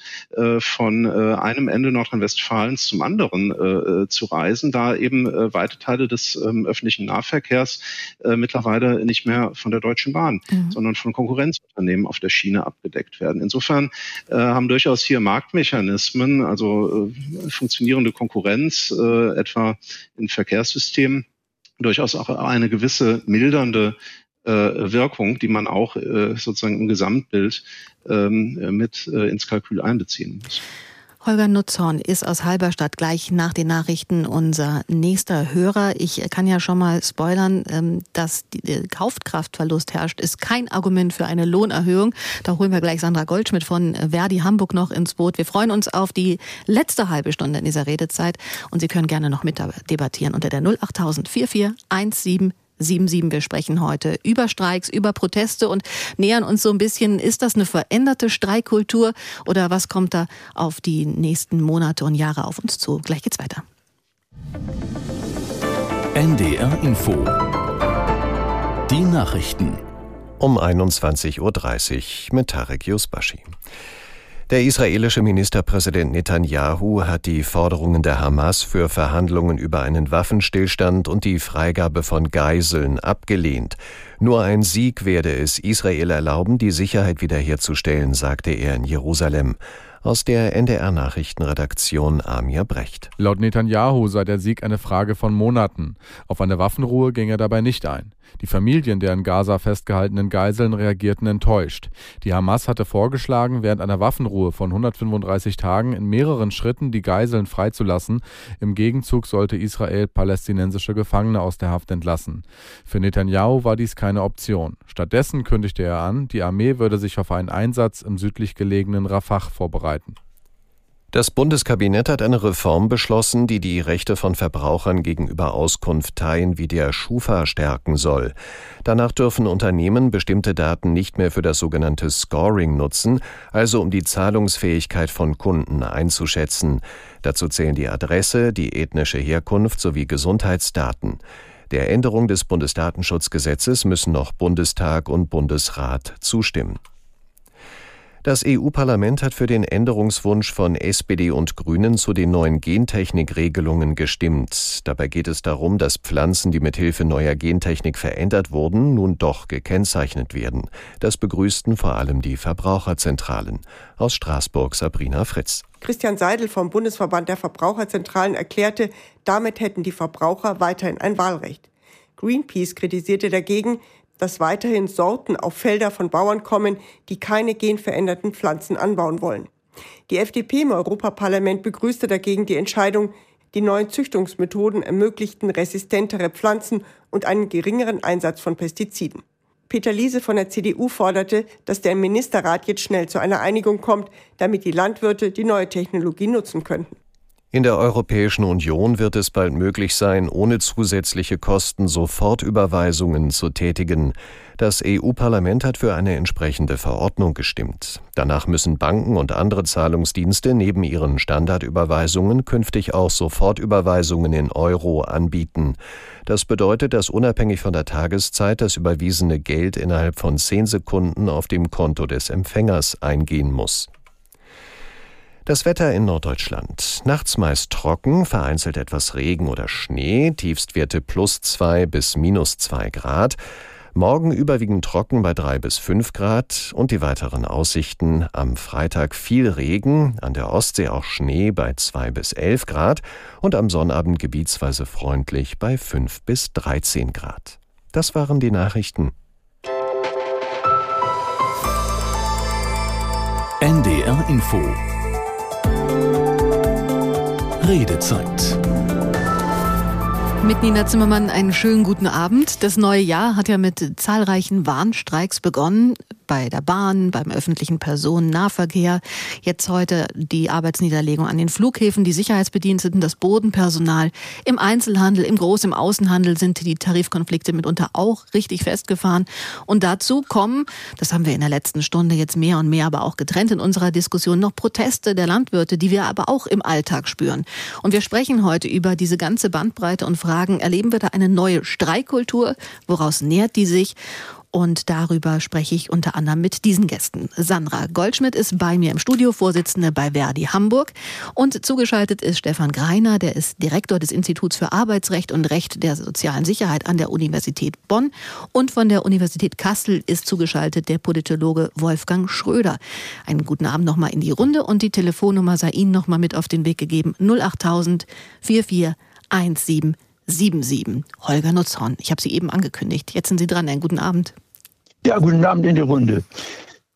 von einem Ende Nordrhein-Westfalens zum anderen zu reisen, da eben weite Teile des ähm, öffentlichen Nahverkehrs Verkehrs äh, mittlerweile nicht mehr von der Deutschen Bahn, mhm. sondern von Konkurrenzunternehmen auf der Schiene abgedeckt werden. Insofern äh, haben durchaus hier Marktmechanismen, also äh, funktionierende Konkurrenz, äh, etwa in Verkehrssystemen, durchaus auch eine gewisse mildernde äh, Wirkung, die man auch äh, sozusagen im Gesamtbild ähm, mit ins Kalkül einbeziehen muss. Holger Nutzhorn ist aus Halberstadt gleich nach den Nachrichten unser nächster Hörer. Ich kann ja schon mal spoilern, ähm, dass Kaufkraftverlust herrscht, ist kein Argument für eine Lohnerhöhung. Da holen wir gleich Sandra Goldschmidt von Verdi Hamburg noch ins Boot. Wir freuen uns auf die letzte halbe Stunde in dieser Redezeit und Sie können gerne noch mit debattieren unter der 08000 4417 77. Wir sprechen heute über Streiks, über Proteste und nähern uns so ein bisschen, ist das eine veränderte Streikkultur oder was kommt da auf die nächsten Monate und Jahre auf uns zu? Gleich geht's weiter. NDR Info. Die Nachrichten. Um 21.30 Uhr mit Tarek Yusbashi. Der israelische Ministerpräsident Netanyahu hat die Forderungen der Hamas für Verhandlungen über einen Waffenstillstand und die Freigabe von Geiseln abgelehnt. Nur ein Sieg werde es Israel erlauben, die Sicherheit wiederherzustellen, sagte er in Jerusalem. Aus der NDR-Nachrichtenredaktion Amir Brecht. Laut Netanyahu sei der Sieg eine Frage von Monaten. Auf eine Waffenruhe ging er dabei nicht ein. Die Familien der in Gaza festgehaltenen Geiseln reagierten enttäuscht. Die Hamas hatte vorgeschlagen, während einer Waffenruhe von 135 Tagen in mehreren Schritten die Geiseln freizulassen. Im Gegenzug sollte Israel palästinensische Gefangene aus der Haft entlassen. Für Netanyahu war dies keine Option. Stattdessen kündigte er an, die Armee würde sich auf einen Einsatz im südlich gelegenen Rafah vorbereiten. Das Bundeskabinett hat eine Reform beschlossen, die die Rechte von Verbrauchern gegenüber Auskunfteien wie der Schufa stärken soll. Danach dürfen Unternehmen bestimmte Daten nicht mehr für das sogenannte Scoring nutzen, also um die Zahlungsfähigkeit von Kunden einzuschätzen. Dazu zählen die Adresse, die ethnische Herkunft sowie Gesundheitsdaten. Der Änderung des Bundesdatenschutzgesetzes müssen noch Bundestag und Bundesrat zustimmen. Das EU-Parlament hat für den Änderungswunsch von SPD und Grünen zu den neuen Gentechnikregelungen gestimmt. Dabei geht es darum, dass Pflanzen, die mit Hilfe neuer Gentechnik verändert wurden, nun doch gekennzeichnet werden. Das begrüßten vor allem die Verbraucherzentralen. Aus Straßburg Sabrina Fritz. Christian Seidel vom Bundesverband der Verbraucherzentralen erklärte, damit hätten die Verbraucher weiterhin ein Wahlrecht. Greenpeace kritisierte dagegen, dass weiterhin Sorten auf Felder von Bauern kommen, die keine genveränderten Pflanzen anbauen wollen. Die FDP im Europaparlament begrüßte dagegen die Entscheidung, die neuen Züchtungsmethoden ermöglichten resistentere Pflanzen und einen geringeren Einsatz von Pestiziden. Peter Liese von der CDU forderte, dass der Ministerrat jetzt schnell zu einer Einigung kommt, damit die Landwirte die neue Technologie nutzen könnten. In der Europäischen Union wird es bald möglich sein, ohne zusätzliche Kosten Sofortüberweisungen zu tätigen. Das EU-Parlament hat für eine entsprechende Verordnung gestimmt. Danach müssen Banken und andere Zahlungsdienste neben ihren Standardüberweisungen künftig auch Sofortüberweisungen in Euro anbieten. Das bedeutet, dass unabhängig von der Tageszeit das überwiesene Geld innerhalb von zehn Sekunden auf dem Konto des Empfängers eingehen muss. Das Wetter in Norddeutschland. Nachts meist trocken, vereinzelt etwas Regen oder Schnee, Tiefstwerte plus zwei bis minus zwei Grad. Morgen überwiegend trocken bei drei bis fünf Grad und die weiteren Aussichten am Freitag viel Regen, an der Ostsee auch Schnee bei zwei bis elf Grad und am Sonnabend gebietsweise freundlich bei fünf bis dreizehn Grad. Das waren die Nachrichten. NDR Info Redezeit mit Nina Zimmermann einen schönen guten Abend. Das neue Jahr hat ja mit zahlreichen Warnstreiks begonnen bei der Bahn, beim öffentlichen Personennahverkehr. Jetzt heute die Arbeitsniederlegung an den Flughäfen, die Sicherheitsbediensteten, das Bodenpersonal. Im Einzelhandel, im Groß-, im Außenhandel sind die Tarifkonflikte mitunter auch richtig festgefahren. Und dazu kommen, das haben wir in der letzten Stunde jetzt mehr und mehr, aber auch getrennt in unserer Diskussion, noch Proteste der Landwirte, die wir aber auch im Alltag spüren. Und wir sprechen heute über diese ganze Bandbreite und fragen, erleben wir da eine neue Streikkultur? Woraus nährt die sich? Und darüber spreche ich unter anderem mit diesen Gästen. Sandra Goldschmidt ist bei mir im Studio, Vorsitzende bei Verdi Hamburg. Und zugeschaltet ist Stefan Greiner, der ist Direktor des Instituts für Arbeitsrecht und Recht der sozialen Sicherheit an der Universität Bonn. Und von der Universität Kassel ist zugeschaltet der Politologe Wolfgang Schröder. Einen guten Abend nochmal in die Runde und die Telefonnummer sei Ihnen nochmal mit auf den Weg gegeben. 08000 4417 77. Holger Nutzhorn. Ich habe Sie eben angekündigt. Jetzt sind Sie dran. Einen guten Abend. Ja, guten Abend in die Runde.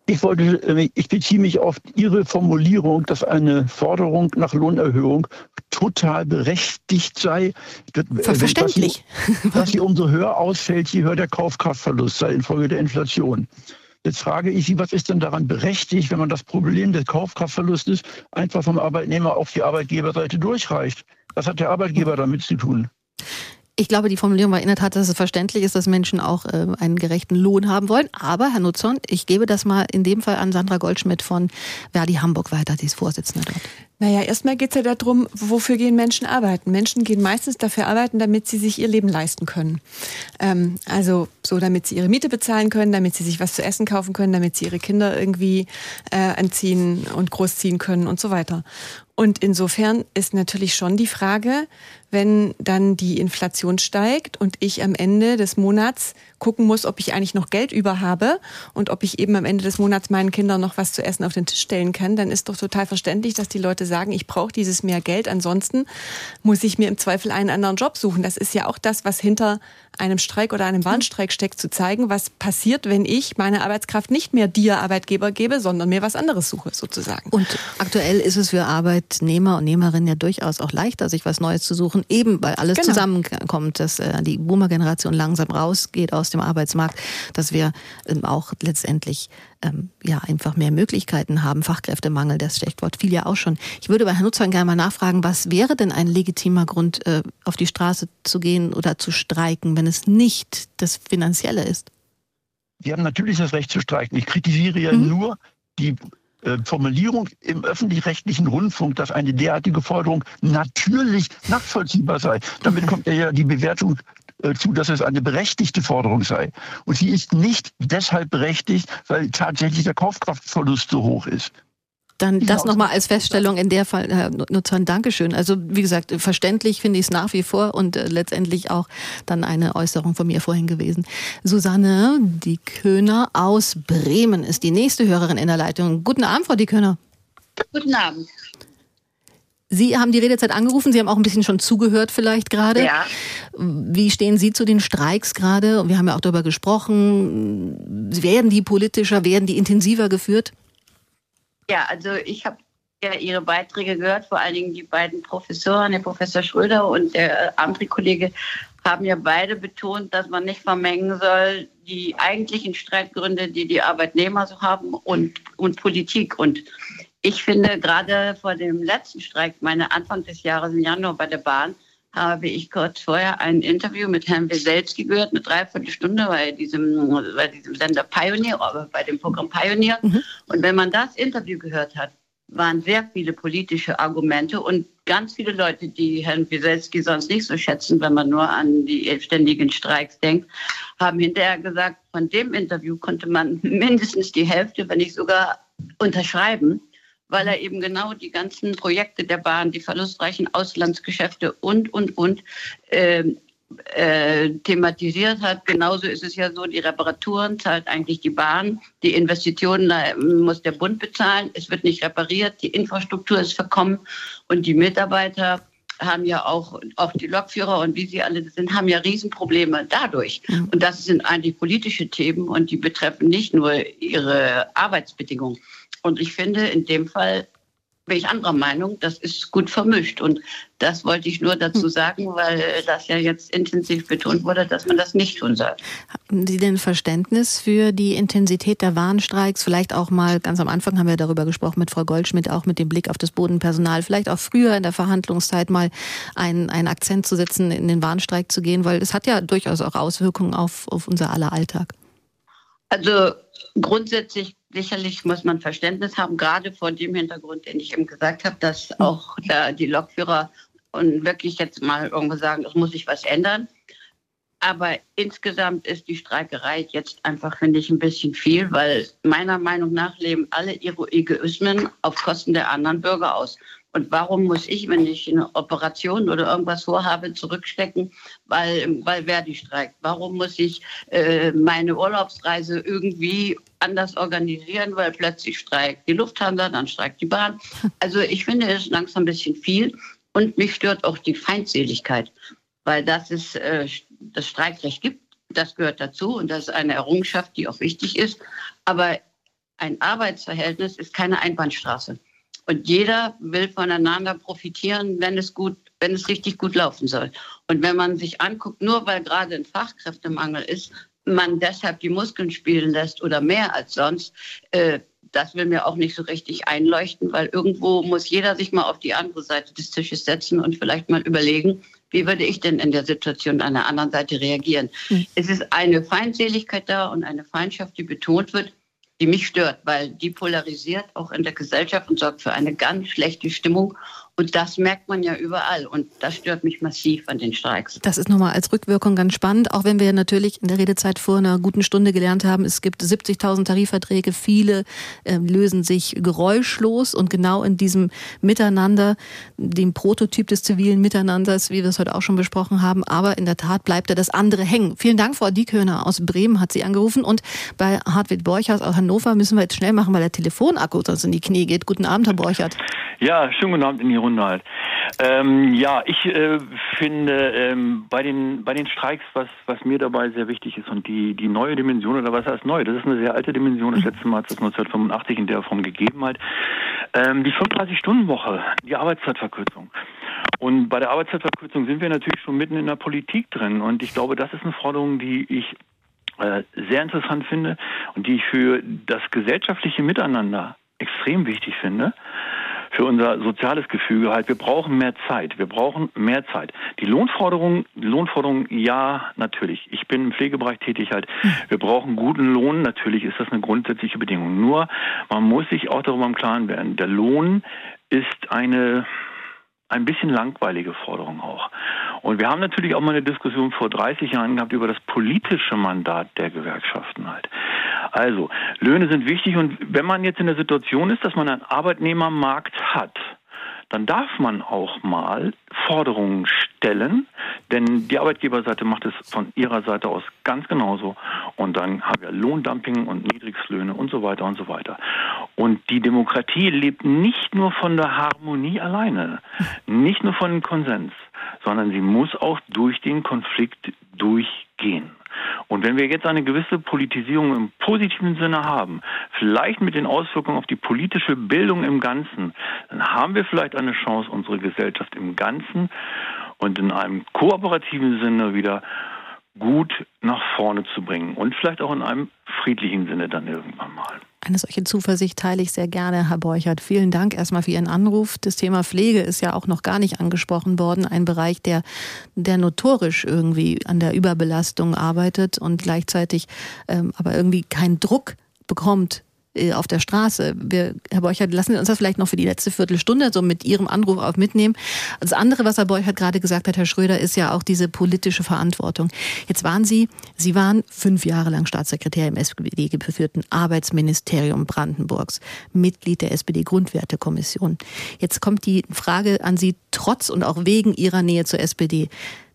Ich wollte, äh, ich beziehe mich auf Ihre Formulierung, dass eine Forderung nach Lohnerhöhung total berechtigt sei. Verständlich. Dass, dass sie umso höher ausfällt, je höher der Kaufkraftverlust sei infolge der Inflation. Jetzt frage ich Sie, was ist denn daran berechtigt, wenn man das Problem des Kaufkraftverlustes einfach vom Arbeitnehmer auf die Arbeitgeberseite durchreicht? Was hat der Arbeitgeber damit zu tun? Ich glaube, die Formulierung war in der Tat, dass es verständlich ist, dass Menschen auch äh, einen gerechten Lohn haben wollen. Aber, Herr Nutzon, ich gebe das mal in dem Fall an Sandra Goldschmidt von Verdi Hamburg weiter, die ist Vorsitzende dort. Naja, erstmal geht es ja darum, wofür gehen Menschen arbeiten. Menschen gehen meistens dafür arbeiten, damit sie sich ihr Leben leisten können. Ähm, also so, damit sie ihre Miete bezahlen können, damit sie sich was zu essen kaufen können, damit sie ihre Kinder irgendwie äh, anziehen und großziehen können und so weiter. Und insofern ist natürlich schon die Frage, wenn dann die Inflation steigt und ich am Ende des Monats gucken muss, ob ich eigentlich noch Geld über habe und ob ich eben am Ende des Monats meinen Kindern noch was zu essen auf den Tisch stellen kann, dann ist doch total verständlich, dass die Leute sagen, ich brauche dieses mehr Geld. Ansonsten muss ich mir im Zweifel einen anderen Job suchen. Das ist ja auch das, was hinter einem Streik oder einem Warnstreik steckt, zu zeigen, was passiert, wenn ich meine Arbeitskraft nicht mehr dir Arbeitgeber gebe, sondern mir was anderes suche, sozusagen. Und aktuell ist es für Arbeitnehmer und Nehmerinnen ja durchaus auch leichter, sich was Neues zu suchen, eben weil alles genau. zusammenkommt, dass äh, die Boomer-Generation langsam rausgeht aus dem Arbeitsmarkt, dass wir ähm, auch letztendlich ähm, ja einfach mehr Möglichkeiten haben. Fachkräftemangel, das Stichwort fiel ja auch schon. Ich würde bei Herrn Nutzern gerne mal nachfragen, was wäre denn ein legitimer Grund, äh, auf die Straße zu gehen oder zu streiken, wenn es nicht das Finanzielle ist? Sie haben natürlich das Recht zu streiken. Ich kritisiere ja mhm. nur die äh, Formulierung im öffentlich-rechtlichen Rundfunk, dass eine derartige Forderung natürlich nachvollziehbar sei. Damit kommt ja die Bewertung zu, dass es eine berechtigte Forderung sei. Und sie ist nicht deshalb berechtigt, weil tatsächlich der Kaufkraftverlust so hoch ist. Dann das nochmal als Feststellung in der Fall, Herr Nutzern, Dankeschön. Also wie gesagt, verständlich finde ich es nach wie vor und äh, letztendlich auch dann eine Äußerung von mir vorhin gewesen. Susanne Die Köhner aus Bremen ist die nächste Hörerin in der Leitung. Guten Abend, Frau Die Köhner. Guten Abend. Sie haben die Redezeit angerufen, Sie haben auch ein bisschen schon zugehört vielleicht gerade. Ja. Wie stehen Sie zu den Streiks gerade? Wir haben ja auch darüber gesprochen. Werden die politischer, werden die intensiver geführt? Ja, also ich habe ja Ihre Beiträge gehört, vor allen Dingen die beiden Professoren, der Professor Schröder und der andere Kollege, haben ja beide betont, dass man nicht vermengen soll, die eigentlichen Streitgründe, die die Arbeitnehmer so haben und, und Politik. Und ich finde, gerade vor dem letzten Streik, meine Anfang des Jahres im Januar bei der Bahn, habe ich kurz vorher ein Interview mit Herrn Weselski gehört, eine Dreiviertelstunde bei diesem, bei diesem Sender Pioneer, aber bei dem Programm Pioneer. Mhm. Und wenn man das Interview gehört hat, waren sehr viele politische Argumente und ganz viele Leute, die Herrn Wieselski sonst nicht so schätzen, wenn man nur an die ständigen Streiks denkt, haben hinterher gesagt, von dem Interview konnte man mindestens die Hälfte, wenn nicht sogar unterschreiben weil er eben genau die ganzen Projekte der Bahn, die verlustreichen Auslandsgeschäfte und, und, und äh, äh, thematisiert hat. Genauso ist es ja so, die Reparaturen zahlt eigentlich die Bahn, die Investitionen muss der Bund bezahlen, es wird nicht repariert, die Infrastruktur ist verkommen und die Mitarbeiter haben ja auch, auch die Lokführer und wie sie alle sind, haben ja Riesenprobleme dadurch. Und das sind eigentlich politische Themen und die betreffen nicht nur ihre Arbeitsbedingungen. Und ich finde, in dem Fall bin ich anderer Meinung, das ist gut vermischt. Und das wollte ich nur dazu sagen, weil das ja jetzt intensiv betont wurde, dass man das nicht tun soll. Haben Sie denn Verständnis für die Intensität der Warnstreiks? Vielleicht auch mal, ganz am Anfang haben wir darüber gesprochen mit Frau Goldschmidt, auch mit dem Blick auf das Bodenpersonal, vielleicht auch früher in der Verhandlungszeit mal einen, einen Akzent zu setzen, in den Warnstreik zu gehen, weil es hat ja durchaus auch Auswirkungen auf, auf unser aller Alltag. Also grundsätzlich sicherlich muss man Verständnis haben, gerade vor dem Hintergrund, den ich eben gesagt habe, dass auch da die Lokführer und wirklich jetzt mal irgendwo sagen, es muss sich was ändern. Aber insgesamt ist die Streikerei jetzt einfach, finde ich, ein bisschen viel, weil meiner Meinung nach leben alle ihre Egoismen auf Kosten der anderen Bürger aus. Und warum muss ich, wenn ich eine Operation oder irgendwas vorhabe, zurückstecken, weil, weil Verdi streikt? Warum muss ich äh, meine Urlaubsreise irgendwie anders organisieren, weil plötzlich streikt die Lufthansa, dann streikt die Bahn? Also ich finde es langsam ein bisschen viel und mich stört auch die Feindseligkeit, weil das ist äh, das Streikrecht gibt. Das gehört dazu und das ist eine Errungenschaft, die auch wichtig ist. Aber ein Arbeitsverhältnis ist keine Einbahnstraße. Und jeder will voneinander profitieren, wenn es gut, wenn es richtig gut laufen soll. Und wenn man sich anguckt, nur weil gerade ein Fachkräftemangel ist, man deshalb die Muskeln spielen lässt oder mehr als sonst, äh, das will mir auch nicht so richtig einleuchten, weil irgendwo muss jeder sich mal auf die andere Seite des Tisches setzen und vielleicht mal überlegen, wie würde ich denn in der Situation an der anderen Seite reagieren. Mhm. Es ist eine Feindseligkeit da und eine Feindschaft, die betont wird die mich stört, weil die polarisiert auch in der Gesellschaft und sorgt für eine ganz schlechte Stimmung. Und das merkt man ja überall. Und das stört mich massiv an den Streiks. Das ist nochmal als Rückwirkung ganz spannend, auch wenn wir natürlich in der Redezeit vor einer guten Stunde gelernt haben, es gibt 70.000 Tarifverträge, viele äh, lösen sich geräuschlos und genau in diesem Miteinander, dem Prototyp des zivilen Miteinanders, wie wir es heute auch schon besprochen haben, aber in der Tat bleibt da das andere hängen. Vielen Dank, Frau Diekhöhner aus Bremen hat Sie angerufen und bei Hartwig Borchers aus Hannover müssen wir jetzt schnell machen, weil der Telefonakku sonst in die Knie geht. Guten Abend, Herr Borchert. Ja, schönen guten Abend in die Runde. Ähm, ja, ich äh, finde ähm, bei den bei den Streiks, was was mir dabei sehr wichtig ist und die die neue Dimension oder was heißt neu, das ist eine sehr alte Dimension. Das letzte Mal hat es 1985 in der Form gegeben halt. Ähm, die 35-Stunden-Woche, die Arbeitszeitverkürzung. Und bei der Arbeitszeitverkürzung sind wir natürlich schon mitten in der Politik drin. Und ich glaube, das ist eine Forderung, die ich äh, sehr interessant finde und die ich für das gesellschaftliche Miteinander extrem wichtig finde für unser soziales Gefüge halt, wir brauchen mehr Zeit. Wir brauchen mehr Zeit. Die Lohnforderung, Lohnforderung, ja, natürlich. Ich bin im Pflegebereich tätig halt. Wir brauchen guten Lohn. Natürlich ist das eine grundsätzliche Bedingung. Nur, man muss sich auch darüber im Klaren werden. Der Lohn ist eine, ein bisschen langweilige Forderung auch. Und wir haben natürlich auch mal eine Diskussion vor 30 Jahren gehabt über das politische Mandat der Gewerkschaften halt. Also, Löhne sind wichtig und wenn man jetzt in der Situation ist, dass man einen Arbeitnehmermarkt hat, dann darf man auch mal Forderungen stellen, denn die Arbeitgeberseite macht es von ihrer Seite aus ganz genauso. Und dann haben wir Lohndumping und Niedrigslöhne und so weiter und so weiter. Und die Demokratie lebt nicht nur von der Harmonie alleine, nicht nur von dem Konsens, sondern sie muss auch durch den Konflikt durchgehen. Und wenn wir jetzt eine gewisse Politisierung im positiven Sinne haben, vielleicht mit den Auswirkungen auf die politische Bildung im Ganzen, dann haben wir vielleicht eine Chance, unsere Gesellschaft im Ganzen und in einem kooperativen Sinne wieder gut nach vorne zu bringen und vielleicht auch in einem friedlichen Sinne dann irgendwann mal. Eine solche Zuversicht teile ich sehr gerne, Herr Borchert. Vielen Dank erstmal für Ihren Anruf. Das Thema Pflege ist ja auch noch gar nicht angesprochen worden. Ein Bereich, der, der notorisch irgendwie an der Überbelastung arbeitet und gleichzeitig ähm, aber irgendwie keinen Druck bekommt, auf der Straße. Wir, Herr Borchert, lassen Sie uns das vielleicht noch für die letzte Viertelstunde so mit Ihrem Anruf auf mitnehmen. Das andere, was Herr Borchert gerade gesagt hat, Herr Schröder, ist ja auch diese politische Verantwortung. Jetzt waren Sie, Sie waren fünf Jahre lang Staatssekretär im SPD-geführten Arbeitsministerium Brandenburgs, Mitglied der SPD-Grundwertekommission. Jetzt kommt die Frage an Sie trotz und auch wegen Ihrer Nähe zur SPD.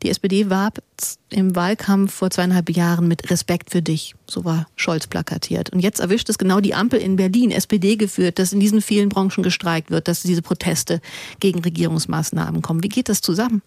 Die SPD warb im Wahlkampf vor zweieinhalb Jahren mit Respekt für dich. So war Scholz plakatiert. Und jetzt erwischt es genau die Ampel in Berlin, SPD geführt, dass in diesen vielen Branchen gestreikt wird, dass diese Proteste gegen Regierungsmaßnahmen kommen. Wie geht das zusammen?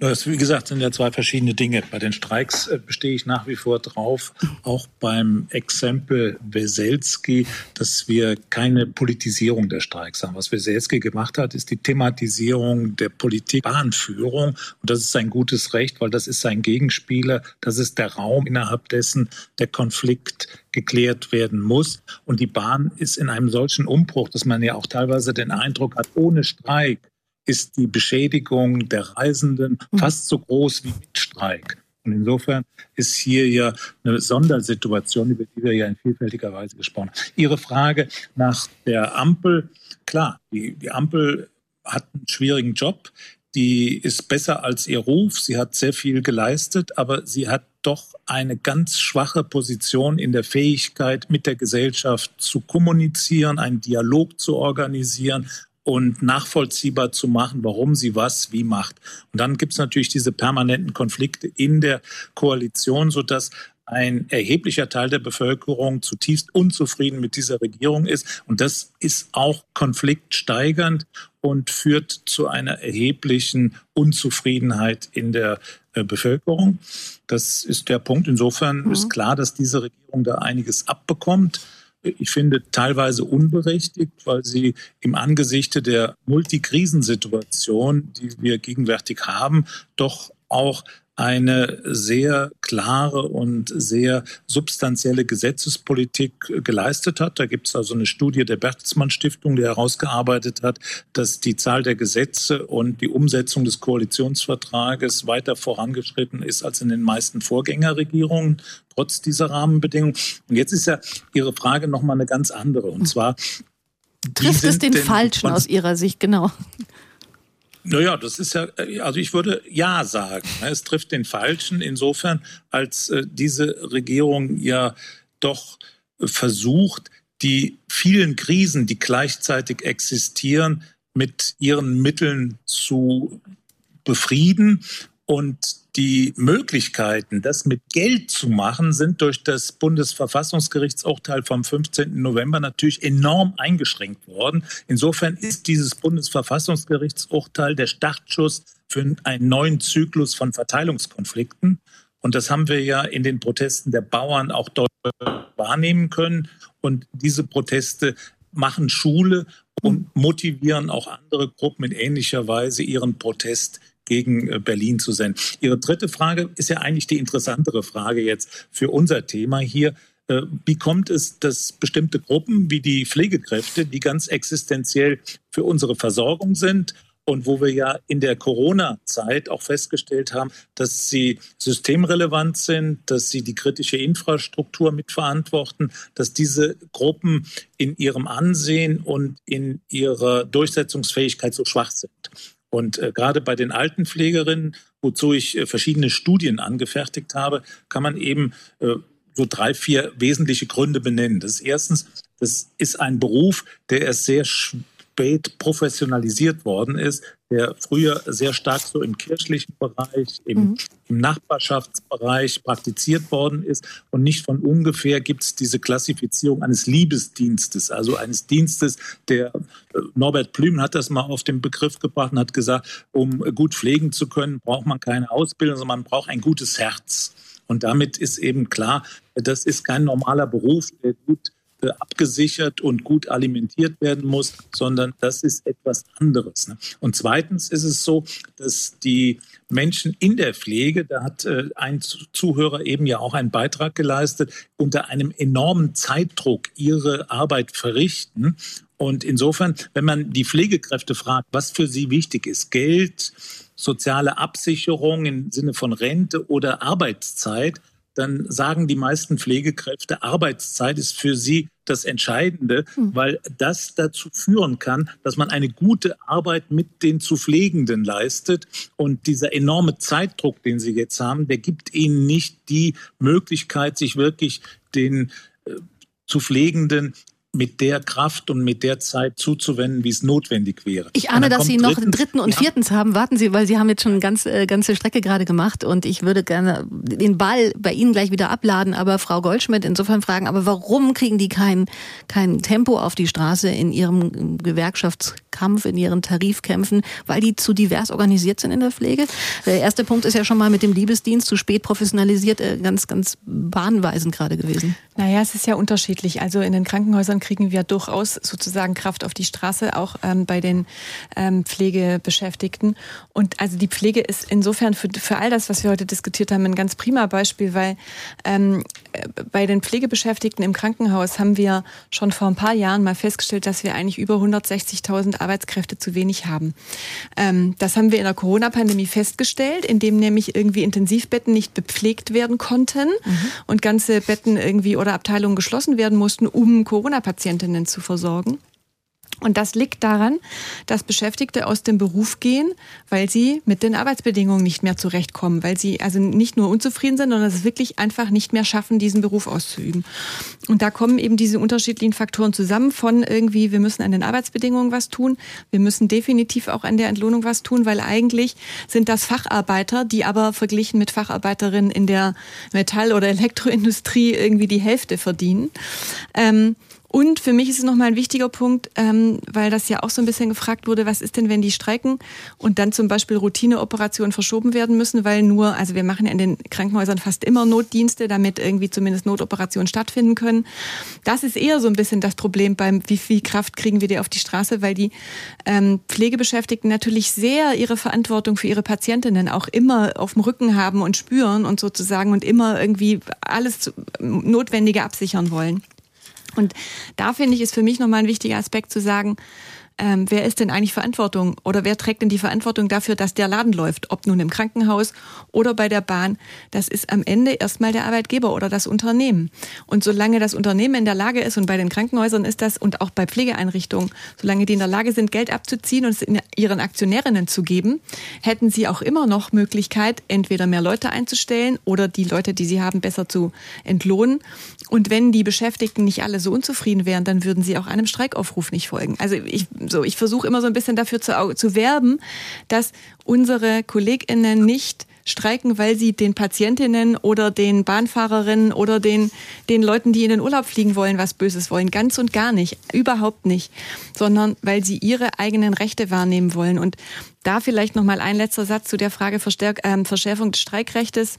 Das, wie gesagt, sind ja zwei verschiedene Dinge. Bei den Streiks äh, bestehe ich nach wie vor drauf, auch beim Exempel Weselski, dass wir keine Politisierung der Streiks haben. Was Weselski gemacht hat, ist die Thematisierung der Politik Bahnführung. Und das ist sein gutes Recht, weil das ist sein Gegenspieler. Das ist der Raum, innerhalb dessen der Konflikt geklärt werden muss. Und die Bahn ist in einem solchen Umbruch, dass man ja auch teilweise den Eindruck hat, ohne Streik ist die Beschädigung der Reisenden mhm. fast so groß wie mit Streik. Und insofern ist hier ja eine Sondersituation, über die wir ja in vielfältiger Weise gesprochen haben. Ihre Frage nach der Ampel, klar, die, die Ampel hat einen schwierigen Job. Die ist besser als ihr Ruf. Sie hat sehr viel geleistet, aber sie hat doch eine ganz schwache Position in der Fähigkeit, mit der Gesellschaft zu kommunizieren, einen Dialog zu organisieren und nachvollziehbar zu machen, warum sie was wie macht. Und dann gibt es natürlich diese permanenten Konflikte in der Koalition, sodass ein erheblicher Teil der Bevölkerung zutiefst unzufrieden mit dieser Regierung ist. Und das ist auch konfliktsteigernd und führt zu einer erheblichen Unzufriedenheit in der äh, Bevölkerung. Das ist der Punkt. Insofern mhm. ist klar, dass diese Regierung da einiges abbekommt ich finde, teilweise unberechtigt, weil sie im Angesichte der Multikrisensituation, die wir gegenwärtig haben, doch auch eine sehr klare und sehr substanzielle Gesetzespolitik geleistet hat. Da gibt es also eine Studie der Bertelsmann Stiftung, die herausgearbeitet hat, dass die Zahl der Gesetze und die Umsetzung des Koalitionsvertrages weiter vorangeschritten ist als in den meisten Vorgängerregierungen, trotz dieser Rahmenbedingungen. Und jetzt ist ja Ihre Frage nochmal eine ganz andere. Und zwar, Trifft es den Falschen aus Ihrer Sicht, genau? Naja, das ist ja, also ich würde ja sagen. Ne? Es trifft den Falschen insofern, als äh, diese Regierung ja doch versucht, die vielen Krisen, die gleichzeitig existieren, mit ihren Mitteln zu befrieden und die Möglichkeiten, das mit Geld zu machen, sind durch das Bundesverfassungsgerichtsurteil vom 15. November natürlich enorm eingeschränkt worden. Insofern ist dieses Bundesverfassungsgerichtsurteil der Startschuss für einen neuen Zyklus von Verteilungskonflikten. Und das haben wir ja in den Protesten der Bauern auch dort wahrnehmen können. Und diese Proteste machen Schule und motivieren auch andere Gruppen in ähnlicher Weise ihren Protest gegen äh, Berlin zu senden. Ihre dritte Frage ist ja eigentlich die interessantere Frage jetzt für unser Thema hier. Äh, wie kommt es, dass bestimmte Gruppen wie die Pflegekräfte, die ganz existenziell für unsere Versorgung sind und wo wir ja in der Corona-Zeit auch festgestellt haben, dass sie systemrelevant sind, dass sie die kritische Infrastruktur mitverantworten, dass diese Gruppen in ihrem Ansehen und in ihrer Durchsetzungsfähigkeit so schwach sind. Und äh, gerade bei den Altenpflegerinnen, wozu ich äh, verschiedene Studien angefertigt habe, kann man eben äh, so drei, vier wesentliche Gründe benennen. Das ist erstens, das ist ein Beruf, der erst sehr spät professionalisiert worden ist, der früher sehr stark so im kirchlichen Bereich, im, mhm. im Nachbarschaftsbereich praktiziert worden ist. Und nicht von ungefähr gibt es diese Klassifizierung eines Liebesdienstes, also eines Dienstes, der äh, Norbert Plüm hat das mal auf den Begriff gebracht und hat gesagt, um gut pflegen zu können, braucht man keine Ausbildung, sondern man braucht ein gutes Herz. Und damit ist eben klar, das ist kein normaler Beruf, der gut abgesichert und gut alimentiert werden muss, sondern das ist etwas anderes. Ne? Und zweitens ist es so, dass die Menschen in der Pflege, da hat äh, ein Zuhörer eben ja auch einen Beitrag geleistet, unter einem enormen Zeitdruck ihre Arbeit verrichten. Und insofern, wenn man die Pflegekräfte fragt, was für sie wichtig ist, Geld, soziale Absicherung im Sinne von Rente oder Arbeitszeit, dann sagen die meisten Pflegekräfte, Arbeitszeit ist für sie das Entscheidende, mhm. weil das dazu führen kann, dass man eine gute Arbeit mit den zu Pflegenden leistet. Und dieser enorme Zeitdruck, den sie jetzt haben, der gibt ihnen nicht die Möglichkeit, sich wirklich den äh, zu Pflegenden mit der Kraft und mit der Zeit zuzuwenden, wie es notwendig wäre. Ich ahne, dass Sie noch drittens, dritten und ja. viertens haben. Warten Sie, weil Sie haben jetzt schon eine ganz, äh, ganze Strecke gerade gemacht und ich würde gerne den Ball bei Ihnen gleich wieder abladen, aber Frau Goldschmidt insofern fragen, aber warum kriegen die kein, kein Tempo auf die Straße in ihrem Gewerkschaftskampf, in ihren Tarifkämpfen, weil die zu divers organisiert sind in der Pflege? Der erste Punkt ist ja schon mal mit dem Liebesdienst zu spät professionalisiert, äh, ganz, ganz bahnweisend gerade gewesen. Naja, es ist ja unterschiedlich. Also in den Krankenhäusern kriegen wir durchaus sozusagen Kraft auf die Straße, auch ähm, bei den ähm, Pflegebeschäftigten. Und also die Pflege ist insofern für, für all das, was wir heute diskutiert haben, ein ganz prima Beispiel, weil ähm, bei den Pflegebeschäftigten im Krankenhaus haben wir schon vor ein paar Jahren mal festgestellt, dass wir eigentlich über 160.000 Arbeitskräfte zu wenig haben. Ähm, das haben wir in der Corona-Pandemie festgestellt, indem nämlich irgendwie Intensivbetten nicht bepflegt werden konnten mhm. und ganze Betten irgendwie oder Abteilungen geschlossen werden mussten, um Corona-Patientinnen zu versorgen. Und das liegt daran, dass Beschäftigte aus dem Beruf gehen, weil sie mit den Arbeitsbedingungen nicht mehr zurechtkommen, weil sie also nicht nur unzufrieden sind, sondern es wirklich einfach nicht mehr schaffen, diesen Beruf auszuüben. Und da kommen eben diese unterschiedlichen Faktoren zusammen von irgendwie, wir müssen an den Arbeitsbedingungen was tun, wir müssen definitiv auch an der Entlohnung was tun, weil eigentlich sind das Facharbeiter, die aber verglichen mit Facharbeiterinnen in der Metall- oder Elektroindustrie irgendwie die Hälfte verdienen. Ähm, und für mich ist es nochmal ein wichtiger Punkt, ähm, weil das ja auch so ein bisschen gefragt wurde, was ist denn, wenn die streiken und dann zum Beispiel Routineoperationen verschoben werden müssen, weil nur, also wir machen ja in den Krankenhäusern fast immer Notdienste, damit irgendwie zumindest Notoperationen stattfinden können. Das ist eher so ein bisschen das Problem beim, wie viel Kraft kriegen wir die auf die Straße, weil die ähm, Pflegebeschäftigten natürlich sehr ihre Verantwortung für ihre Patientinnen auch immer auf dem Rücken haben und spüren und sozusagen und immer irgendwie alles Notwendige absichern wollen. Und da finde ich, ist für mich nochmal ein wichtiger Aspekt zu sagen, ähm, wer ist denn eigentlich Verantwortung oder wer trägt denn die Verantwortung dafür, dass der Laden läuft, ob nun im Krankenhaus oder bei der Bahn. Das ist am Ende erstmal der Arbeitgeber oder das Unternehmen. Und solange das Unternehmen in der Lage ist, und bei den Krankenhäusern ist das und auch bei Pflegeeinrichtungen, solange die in der Lage sind, Geld abzuziehen und es ihren Aktionärinnen zu geben, hätten sie auch immer noch Möglichkeit, entweder mehr Leute einzustellen oder die Leute, die sie haben, besser zu entlohnen. Und wenn die Beschäftigten nicht alle so unzufrieden wären, dann würden sie auch einem Streikaufruf nicht folgen. Also ich so, ich versuche immer so ein bisschen dafür zu, zu werben, dass unsere KollegInnen nicht streiken, weil sie den Patientinnen oder den Bahnfahrerinnen oder den, den Leuten, die in den Urlaub fliegen wollen, was Böses wollen. Ganz und gar nicht. Überhaupt nicht. Sondern weil sie ihre eigenen Rechte wahrnehmen wollen. Und da vielleicht noch mal ein letzter Satz zu der Frage Verstärk äh, Verschärfung des Streikrechtes.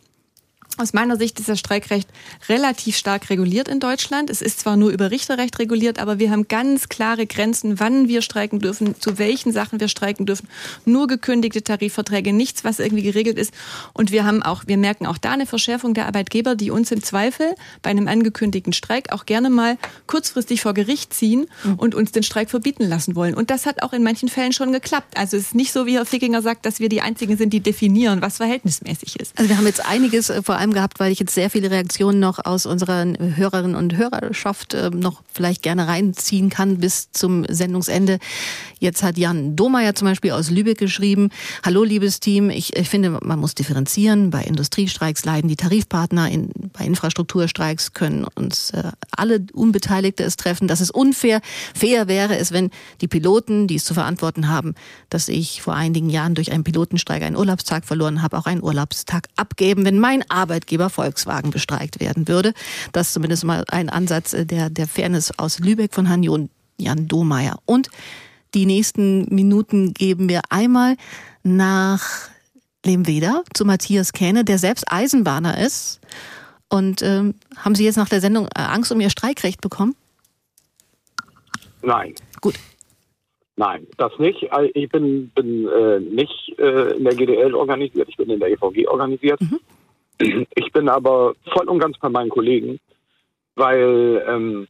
Aus meiner Sicht ist das Streikrecht relativ stark reguliert in Deutschland. Es ist zwar nur über Richterrecht reguliert, aber wir haben ganz klare Grenzen, wann wir streiken dürfen, zu welchen Sachen wir streiken dürfen. Nur gekündigte Tarifverträge, nichts, was irgendwie geregelt ist. Und wir haben auch, wir merken auch da eine Verschärfung der Arbeitgeber, die uns im Zweifel bei einem angekündigten Streik auch gerne mal kurzfristig vor Gericht ziehen und uns den Streik verbieten lassen wollen. Und das hat auch in manchen Fällen schon geklappt. Also es ist nicht so, wie Herr Fickinger sagt, dass wir die Einzigen sind, die definieren, was verhältnismäßig ist. Also wir haben jetzt einiges äh, vor allem allem gehabt, weil ich jetzt sehr viele Reaktionen noch aus unserer Hörerinnen und Hörerschaft äh, noch vielleicht gerne reinziehen kann bis zum Sendungsende. Jetzt hat Jan Domeyer zum Beispiel aus Lübeck geschrieben, Hallo liebes Team, ich, ich finde, man muss differenzieren. Bei Industriestreiks leiden die Tarifpartner, in, bei Infrastrukturstreiks können uns äh, alle Unbeteiligte es treffen. Das ist unfair. Fair wäre es, wenn die Piloten, die es zu verantworten haben, dass ich vor einigen Jahren durch einen Pilotenstreik einen Urlaubstag verloren habe, auch einen Urlaubstag abgeben, wenn mein Arbeit Arbeitgeber Volkswagen bestreikt werden würde. Das ist zumindest mal ein Ansatz äh, der, der Fairness aus Lübeck von Herrn Jan Domeyer. Und die nächsten Minuten geben wir einmal nach Lemweder zu Matthias Kähne, der selbst Eisenbahner ist. Und ähm, haben Sie jetzt nach der Sendung äh, Angst um Ihr Streikrecht bekommen? Nein. Gut. Nein, das nicht. Also ich bin, bin äh, nicht äh, in der GDL organisiert, ich bin in der EVG organisiert. Mhm. Ich bin aber voll und ganz bei meinen Kollegen, weil ähm,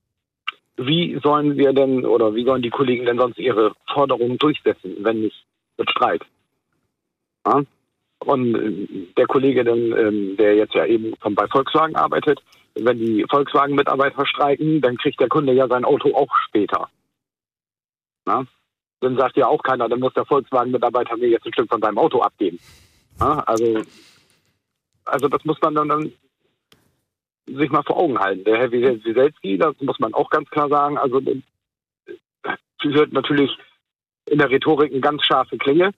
wie sollen wir denn oder wie sollen die Kollegen denn sonst ihre Forderungen durchsetzen, wenn nicht mit Streik? Ja? Und äh, der Kollege, ähm, der jetzt ja eben bei Volkswagen arbeitet, wenn die Volkswagen-Mitarbeiter streiken, dann kriegt der Kunde ja sein Auto auch später. Na? Dann sagt ja auch keiner, dann muss der Volkswagen-Mitarbeiter mir jetzt ein Stück von seinem Auto abgeben. Na? Also, also das muss man dann, dann sich mal vor Augen halten. Der Herr Wieselski, das muss man auch ganz klar sagen, also führt natürlich in der Rhetorik eine ganz scharfe Klinge,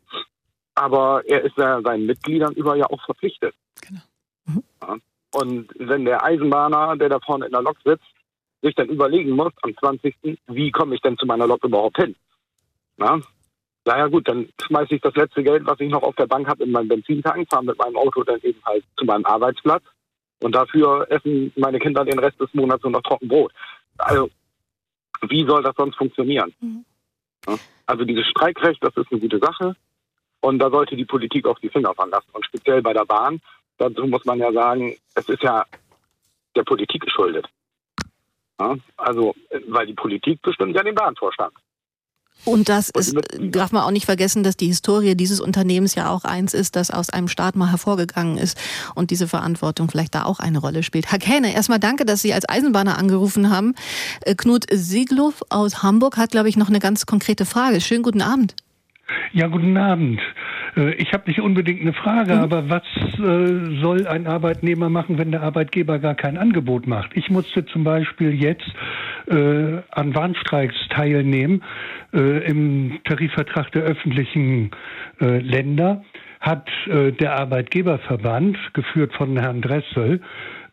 aber er ist ja seinen Mitgliedern über ja auch verpflichtet. Genau. Mhm. Ja. Und wenn der Eisenbahner, der da vorne in der Lok sitzt, sich dann überlegen muss am 20., wie komme ich denn zu meiner Lok überhaupt hin? Na? Naja gut, dann schmeiße ich das letzte Geld, was ich noch auf der Bank habe, in meinen Benzintank, fahre mit meinem Auto dann eben halt zu meinem Arbeitsplatz und dafür essen meine Kinder den Rest des Monats nur noch Trockenbrot. Also wie soll das sonst funktionieren? Mhm. Also dieses Streikrecht, das ist eine gute Sache. Und da sollte die Politik auch die Finger von lassen. Und speziell bei der Bahn, dazu muss man ja sagen, es ist ja der Politik geschuldet. Ja, also, weil die Politik bestimmt ja den Bahnvorstand. Und das ist, darf man auch nicht vergessen, dass die Historie dieses Unternehmens ja auch eins ist, das aus einem Staat mal hervorgegangen ist und diese Verantwortung vielleicht da auch eine Rolle spielt. Herr Kähne, erstmal danke, dass Sie als Eisenbahner angerufen haben. Äh, Knut Sieglow aus Hamburg hat, glaube ich, noch eine ganz konkrete Frage. Schönen guten Abend. Ja, guten Abend. Äh, ich habe nicht unbedingt eine Frage, mhm. aber was äh, soll ein Arbeitnehmer machen, wenn der Arbeitgeber gar kein Angebot macht? Ich musste zum Beispiel jetzt äh, an Warnstreiks teilnehmen äh, im Tarifvertrag der öffentlichen äh, Länder. Hat äh, der Arbeitgeberverband, geführt von Herrn Dressel,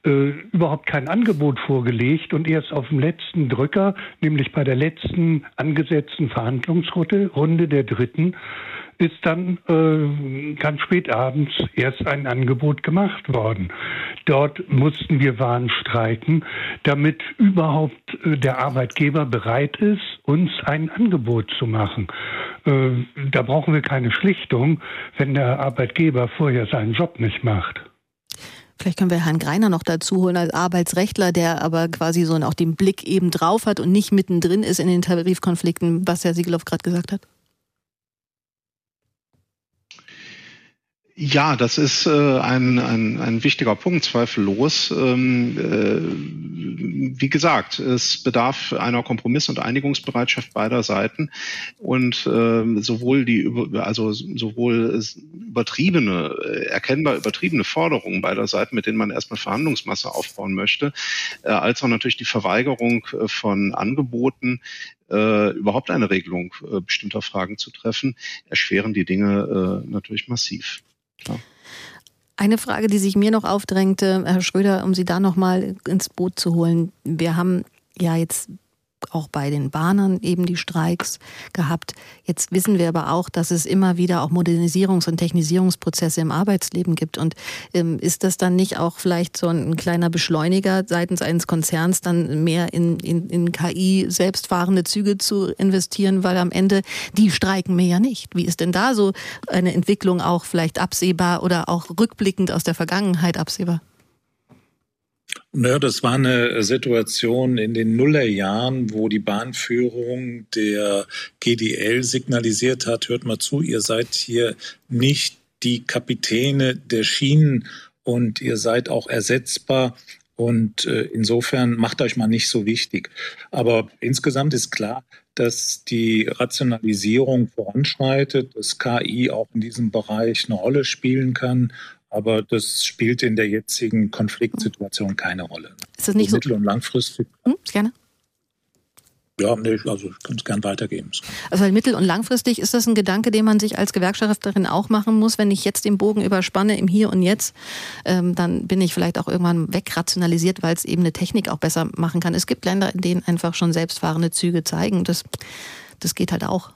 äh, überhaupt kein Angebot vorgelegt und erst auf dem letzten Drücker, nämlich bei der letzten angesetzten Verhandlungsrunde, Runde der dritten, ist dann äh, ganz spät abends erst ein Angebot gemacht worden. Dort mussten wir Warnstreiken, damit überhaupt äh, der Arbeitgeber bereit ist, uns ein Angebot zu machen. Äh, da brauchen wir keine Schlichtung, wenn der Arbeitgeber vorher seinen Job nicht macht. Vielleicht können wir Herrn Greiner noch dazu holen als Arbeitsrechtler, der aber quasi so auch den Blick eben drauf hat und nicht mittendrin ist in den Tarifkonflikten, was Herr Siegelow gerade gesagt hat. Ja, das ist äh, ein, ein, ein wichtiger Punkt, zweifellos. Ähm, äh, wie gesagt, es bedarf einer Kompromiss- und Einigungsbereitschaft beider Seiten und äh, sowohl die also sowohl übertriebene, äh, erkennbar übertriebene Forderungen beider Seiten, mit denen man erstmal Verhandlungsmasse aufbauen möchte, äh, als auch natürlich die Verweigerung äh, von Angeboten, äh, überhaupt eine Regelung äh, bestimmter Fragen zu treffen, erschweren die Dinge äh, natürlich massiv. Ja. Eine Frage, die sich mir noch aufdrängte, Herr Schröder, um Sie da noch mal ins Boot zu holen. Wir haben ja jetzt auch bei den Bahnern eben die Streiks gehabt. Jetzt wissen wir aber auch, dass es immer wieder auch Modernisierungs- und Technisierungsprozesse im Arbeitsleben gibt. Und ähm, ist das dann nicht auch vielleicht so ein kleiner Beschleuniger seitens eines Konzerns, dann mehr in, in, in KI selbstfahrende Züge zu investieren, weil am Ende die streiken mir ja nicht. Wie ist denn da so eine Entwicklung auch vielleicht absehbar oder auch rückblickend aus der Vergangenheit absehbar? Naja, das war eine Situation in den Nullerjahren, wo die Bahnführung der GDL signalisiert hat, hört mal zu, ihr seid hier nicht die Kapitäne der Schienen und ihr seid auch ersetzbar. Und äh, insofern macht euch mal nicht so wichtig. Aber insgesamt ist klar, dass die Rationalisierung voranschreitet, dass KI auch in diesem Bereich eine Rolle spielen kann aber das spielt in der jetzigen Konfliktsituation keine Rolle. Ist das nicht so? Mittel- und langfristig. Hm, gerne. Ja, nee, also ich kann es gern weitergeben. Also mittel- und langfristig ist das ein Gedanke, den man sich als Gewerkschafterin auch machen muss. Wenn ich jetzt den Bogen überspanne im Hier und Jetzt, ähm, dann bin ich vielleicht auch irgendwann wegrationalisiert, weil es eben eine Technik auch besser machen kann. Es gibt Länder, in denen einfach schon selbstfahrende Züge zeigen. Das, das geht halt auch.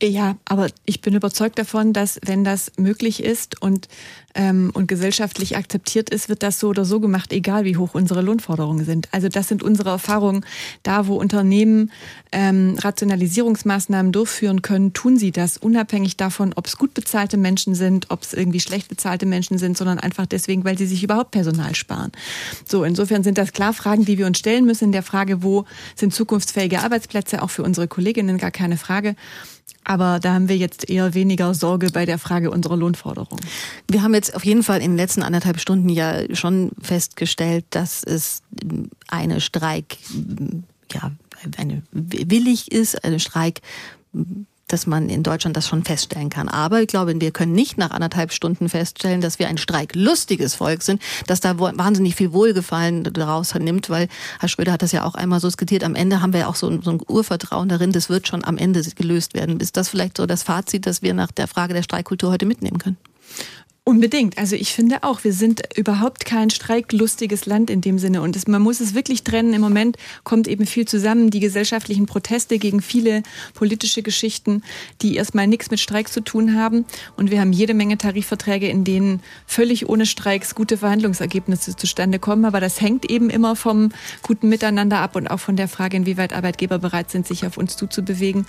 Ja, aber ich bin überzeugt davon, dass wenn das möglich ist und, ähm, und gesellschaftlich akzeptiert ist, wird das so oder so gemacht, egal wie hoch unsere Lohnforderungen sind. Also das sind unsere Erfahrungen. Da, wo Unternehmen ähm, Rationalisierungsmaßnahmen durchführen können, tun sie das, unabhängig davon, ob es gut bezahlte Menschen sind, ob es irgendwie schlecht bezahlte Menschen sind, sondern einfach deswegen, weil sie sich überhaupt Personal sparen. So, insofern sind das klar Fragen, die wir uns stellen müssen in der Frage, wo sind zukunftsfähige Arbeitsplätze, auch für unsere Kolleginnen, gar keine Frage. Aber da haben wir jetzt eher weniger Sorge bei der Frage unserer Lohnforderung. Wir haben jetzt auf jeden Fall in den letzten anderthalb Stunden ja schon festgestellt, dass es eine Streik, ja, eine willig ist, eine Streik dass man in Deutschland das schon feststellen kann. Aber ich glaube, wir können nicht nach anderthalb Stunden feststellen, dass wir ein streiklustiges Volk sind, dass da wahnsinnig viel Wohlgefallen daraus nimmt, weil Herr Schröder hat das ja auch einmal so skizziert. Am Ende haben wir ja auch so, so ein Urvertrauen darin, das wird schon am Ende gelöst werden. Ist das vielleicht so das Fazit, das wir nach der Frage der Streikkultur heute mitnehmen können? Unbedingt. Also ich finde auch, wir sind überhaupt kein streiklustiges Land in dem Sinne. Und es, man muss es wirklich trennen. Im Moment kommt eben viel zusammen. Die gesellschaftlichen Proteste gegen viele politische Geschichten, die erstmal nichts mit Streik zu tun haben. Und wir haben jede Menge Tarifverträge, in denen völlig ohne Streiks gute Verhandlungsergebnisse zustande kommen. Aber das hängt eben immer vom guten Miteinander ab und auch von der Frage, inwieweit Arbeitgeber bereit sind, sich auf uns zuzubewegen.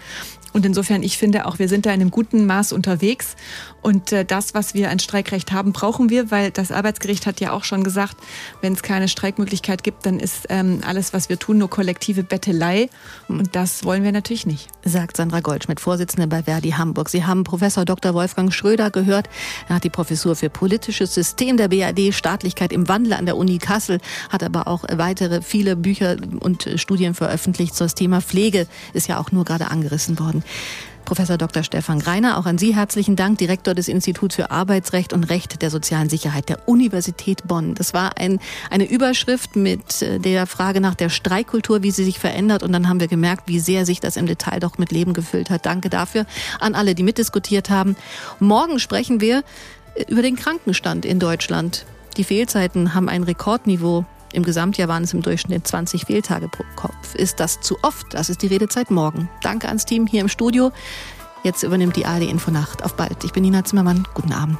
Und insofern, ich finde auch, wir sind da in einem guten Maß unterwegs. Und äh, das, was wir an Streikrecht haben, brauchen wir, weil das Arbeitsgericht hat ja auch schon gesagt, wenn es keine Streikmöglichkeit gibt, dann ist ähm, alles, was wir tun, nur kollektive Bettelei. Und das wollen wir natürlich nicht. Sagt Sandra Goldschmidt, Vorsitzende bei Verdi Hamburg. Sie haben Professor Dr. Wolfgang Schröder gehört. Er hat die Professur für politisches System der BAD, Staatlichkeit im Wandel an der Uni Kassel, hat aber auch weitere viele Bücher und Studien veröffentlicht. Das Thema Pflege ist ja auch nur gerade angerissen worden. Professor Dr. Stefan Greiner, auch an Sie herzlichen Dank, Direktor des Instituts für Arbeitsrecht und Recht der sozialen Sicherheit der Universität Bonn. Das war ein, eine Überschrift mit äh, der Frage nach der Streikkultur, wie sie sich verändert. Und dann haben wir gemerkt, wie sehr sich das im Detail doch mit Leben gefüllt hat. Danke dafür an alle, die mitdiskutiert haben. Morgen sprechen wir äh, über den Krankenstand in Deutschland. Die Fehlzeiten haben ein Rekordniveau im Gesamtjahr waren es im Durchschnitt 20 Fehltage pro Kopf. Ist das zu oft? Das ist die Redezeit morgen. Danke ans Team hier im Studio. Jetzt übernimmt die ARD Infonacht. Auf bald. Ich bin Nina Zimmermann. Guten Abend.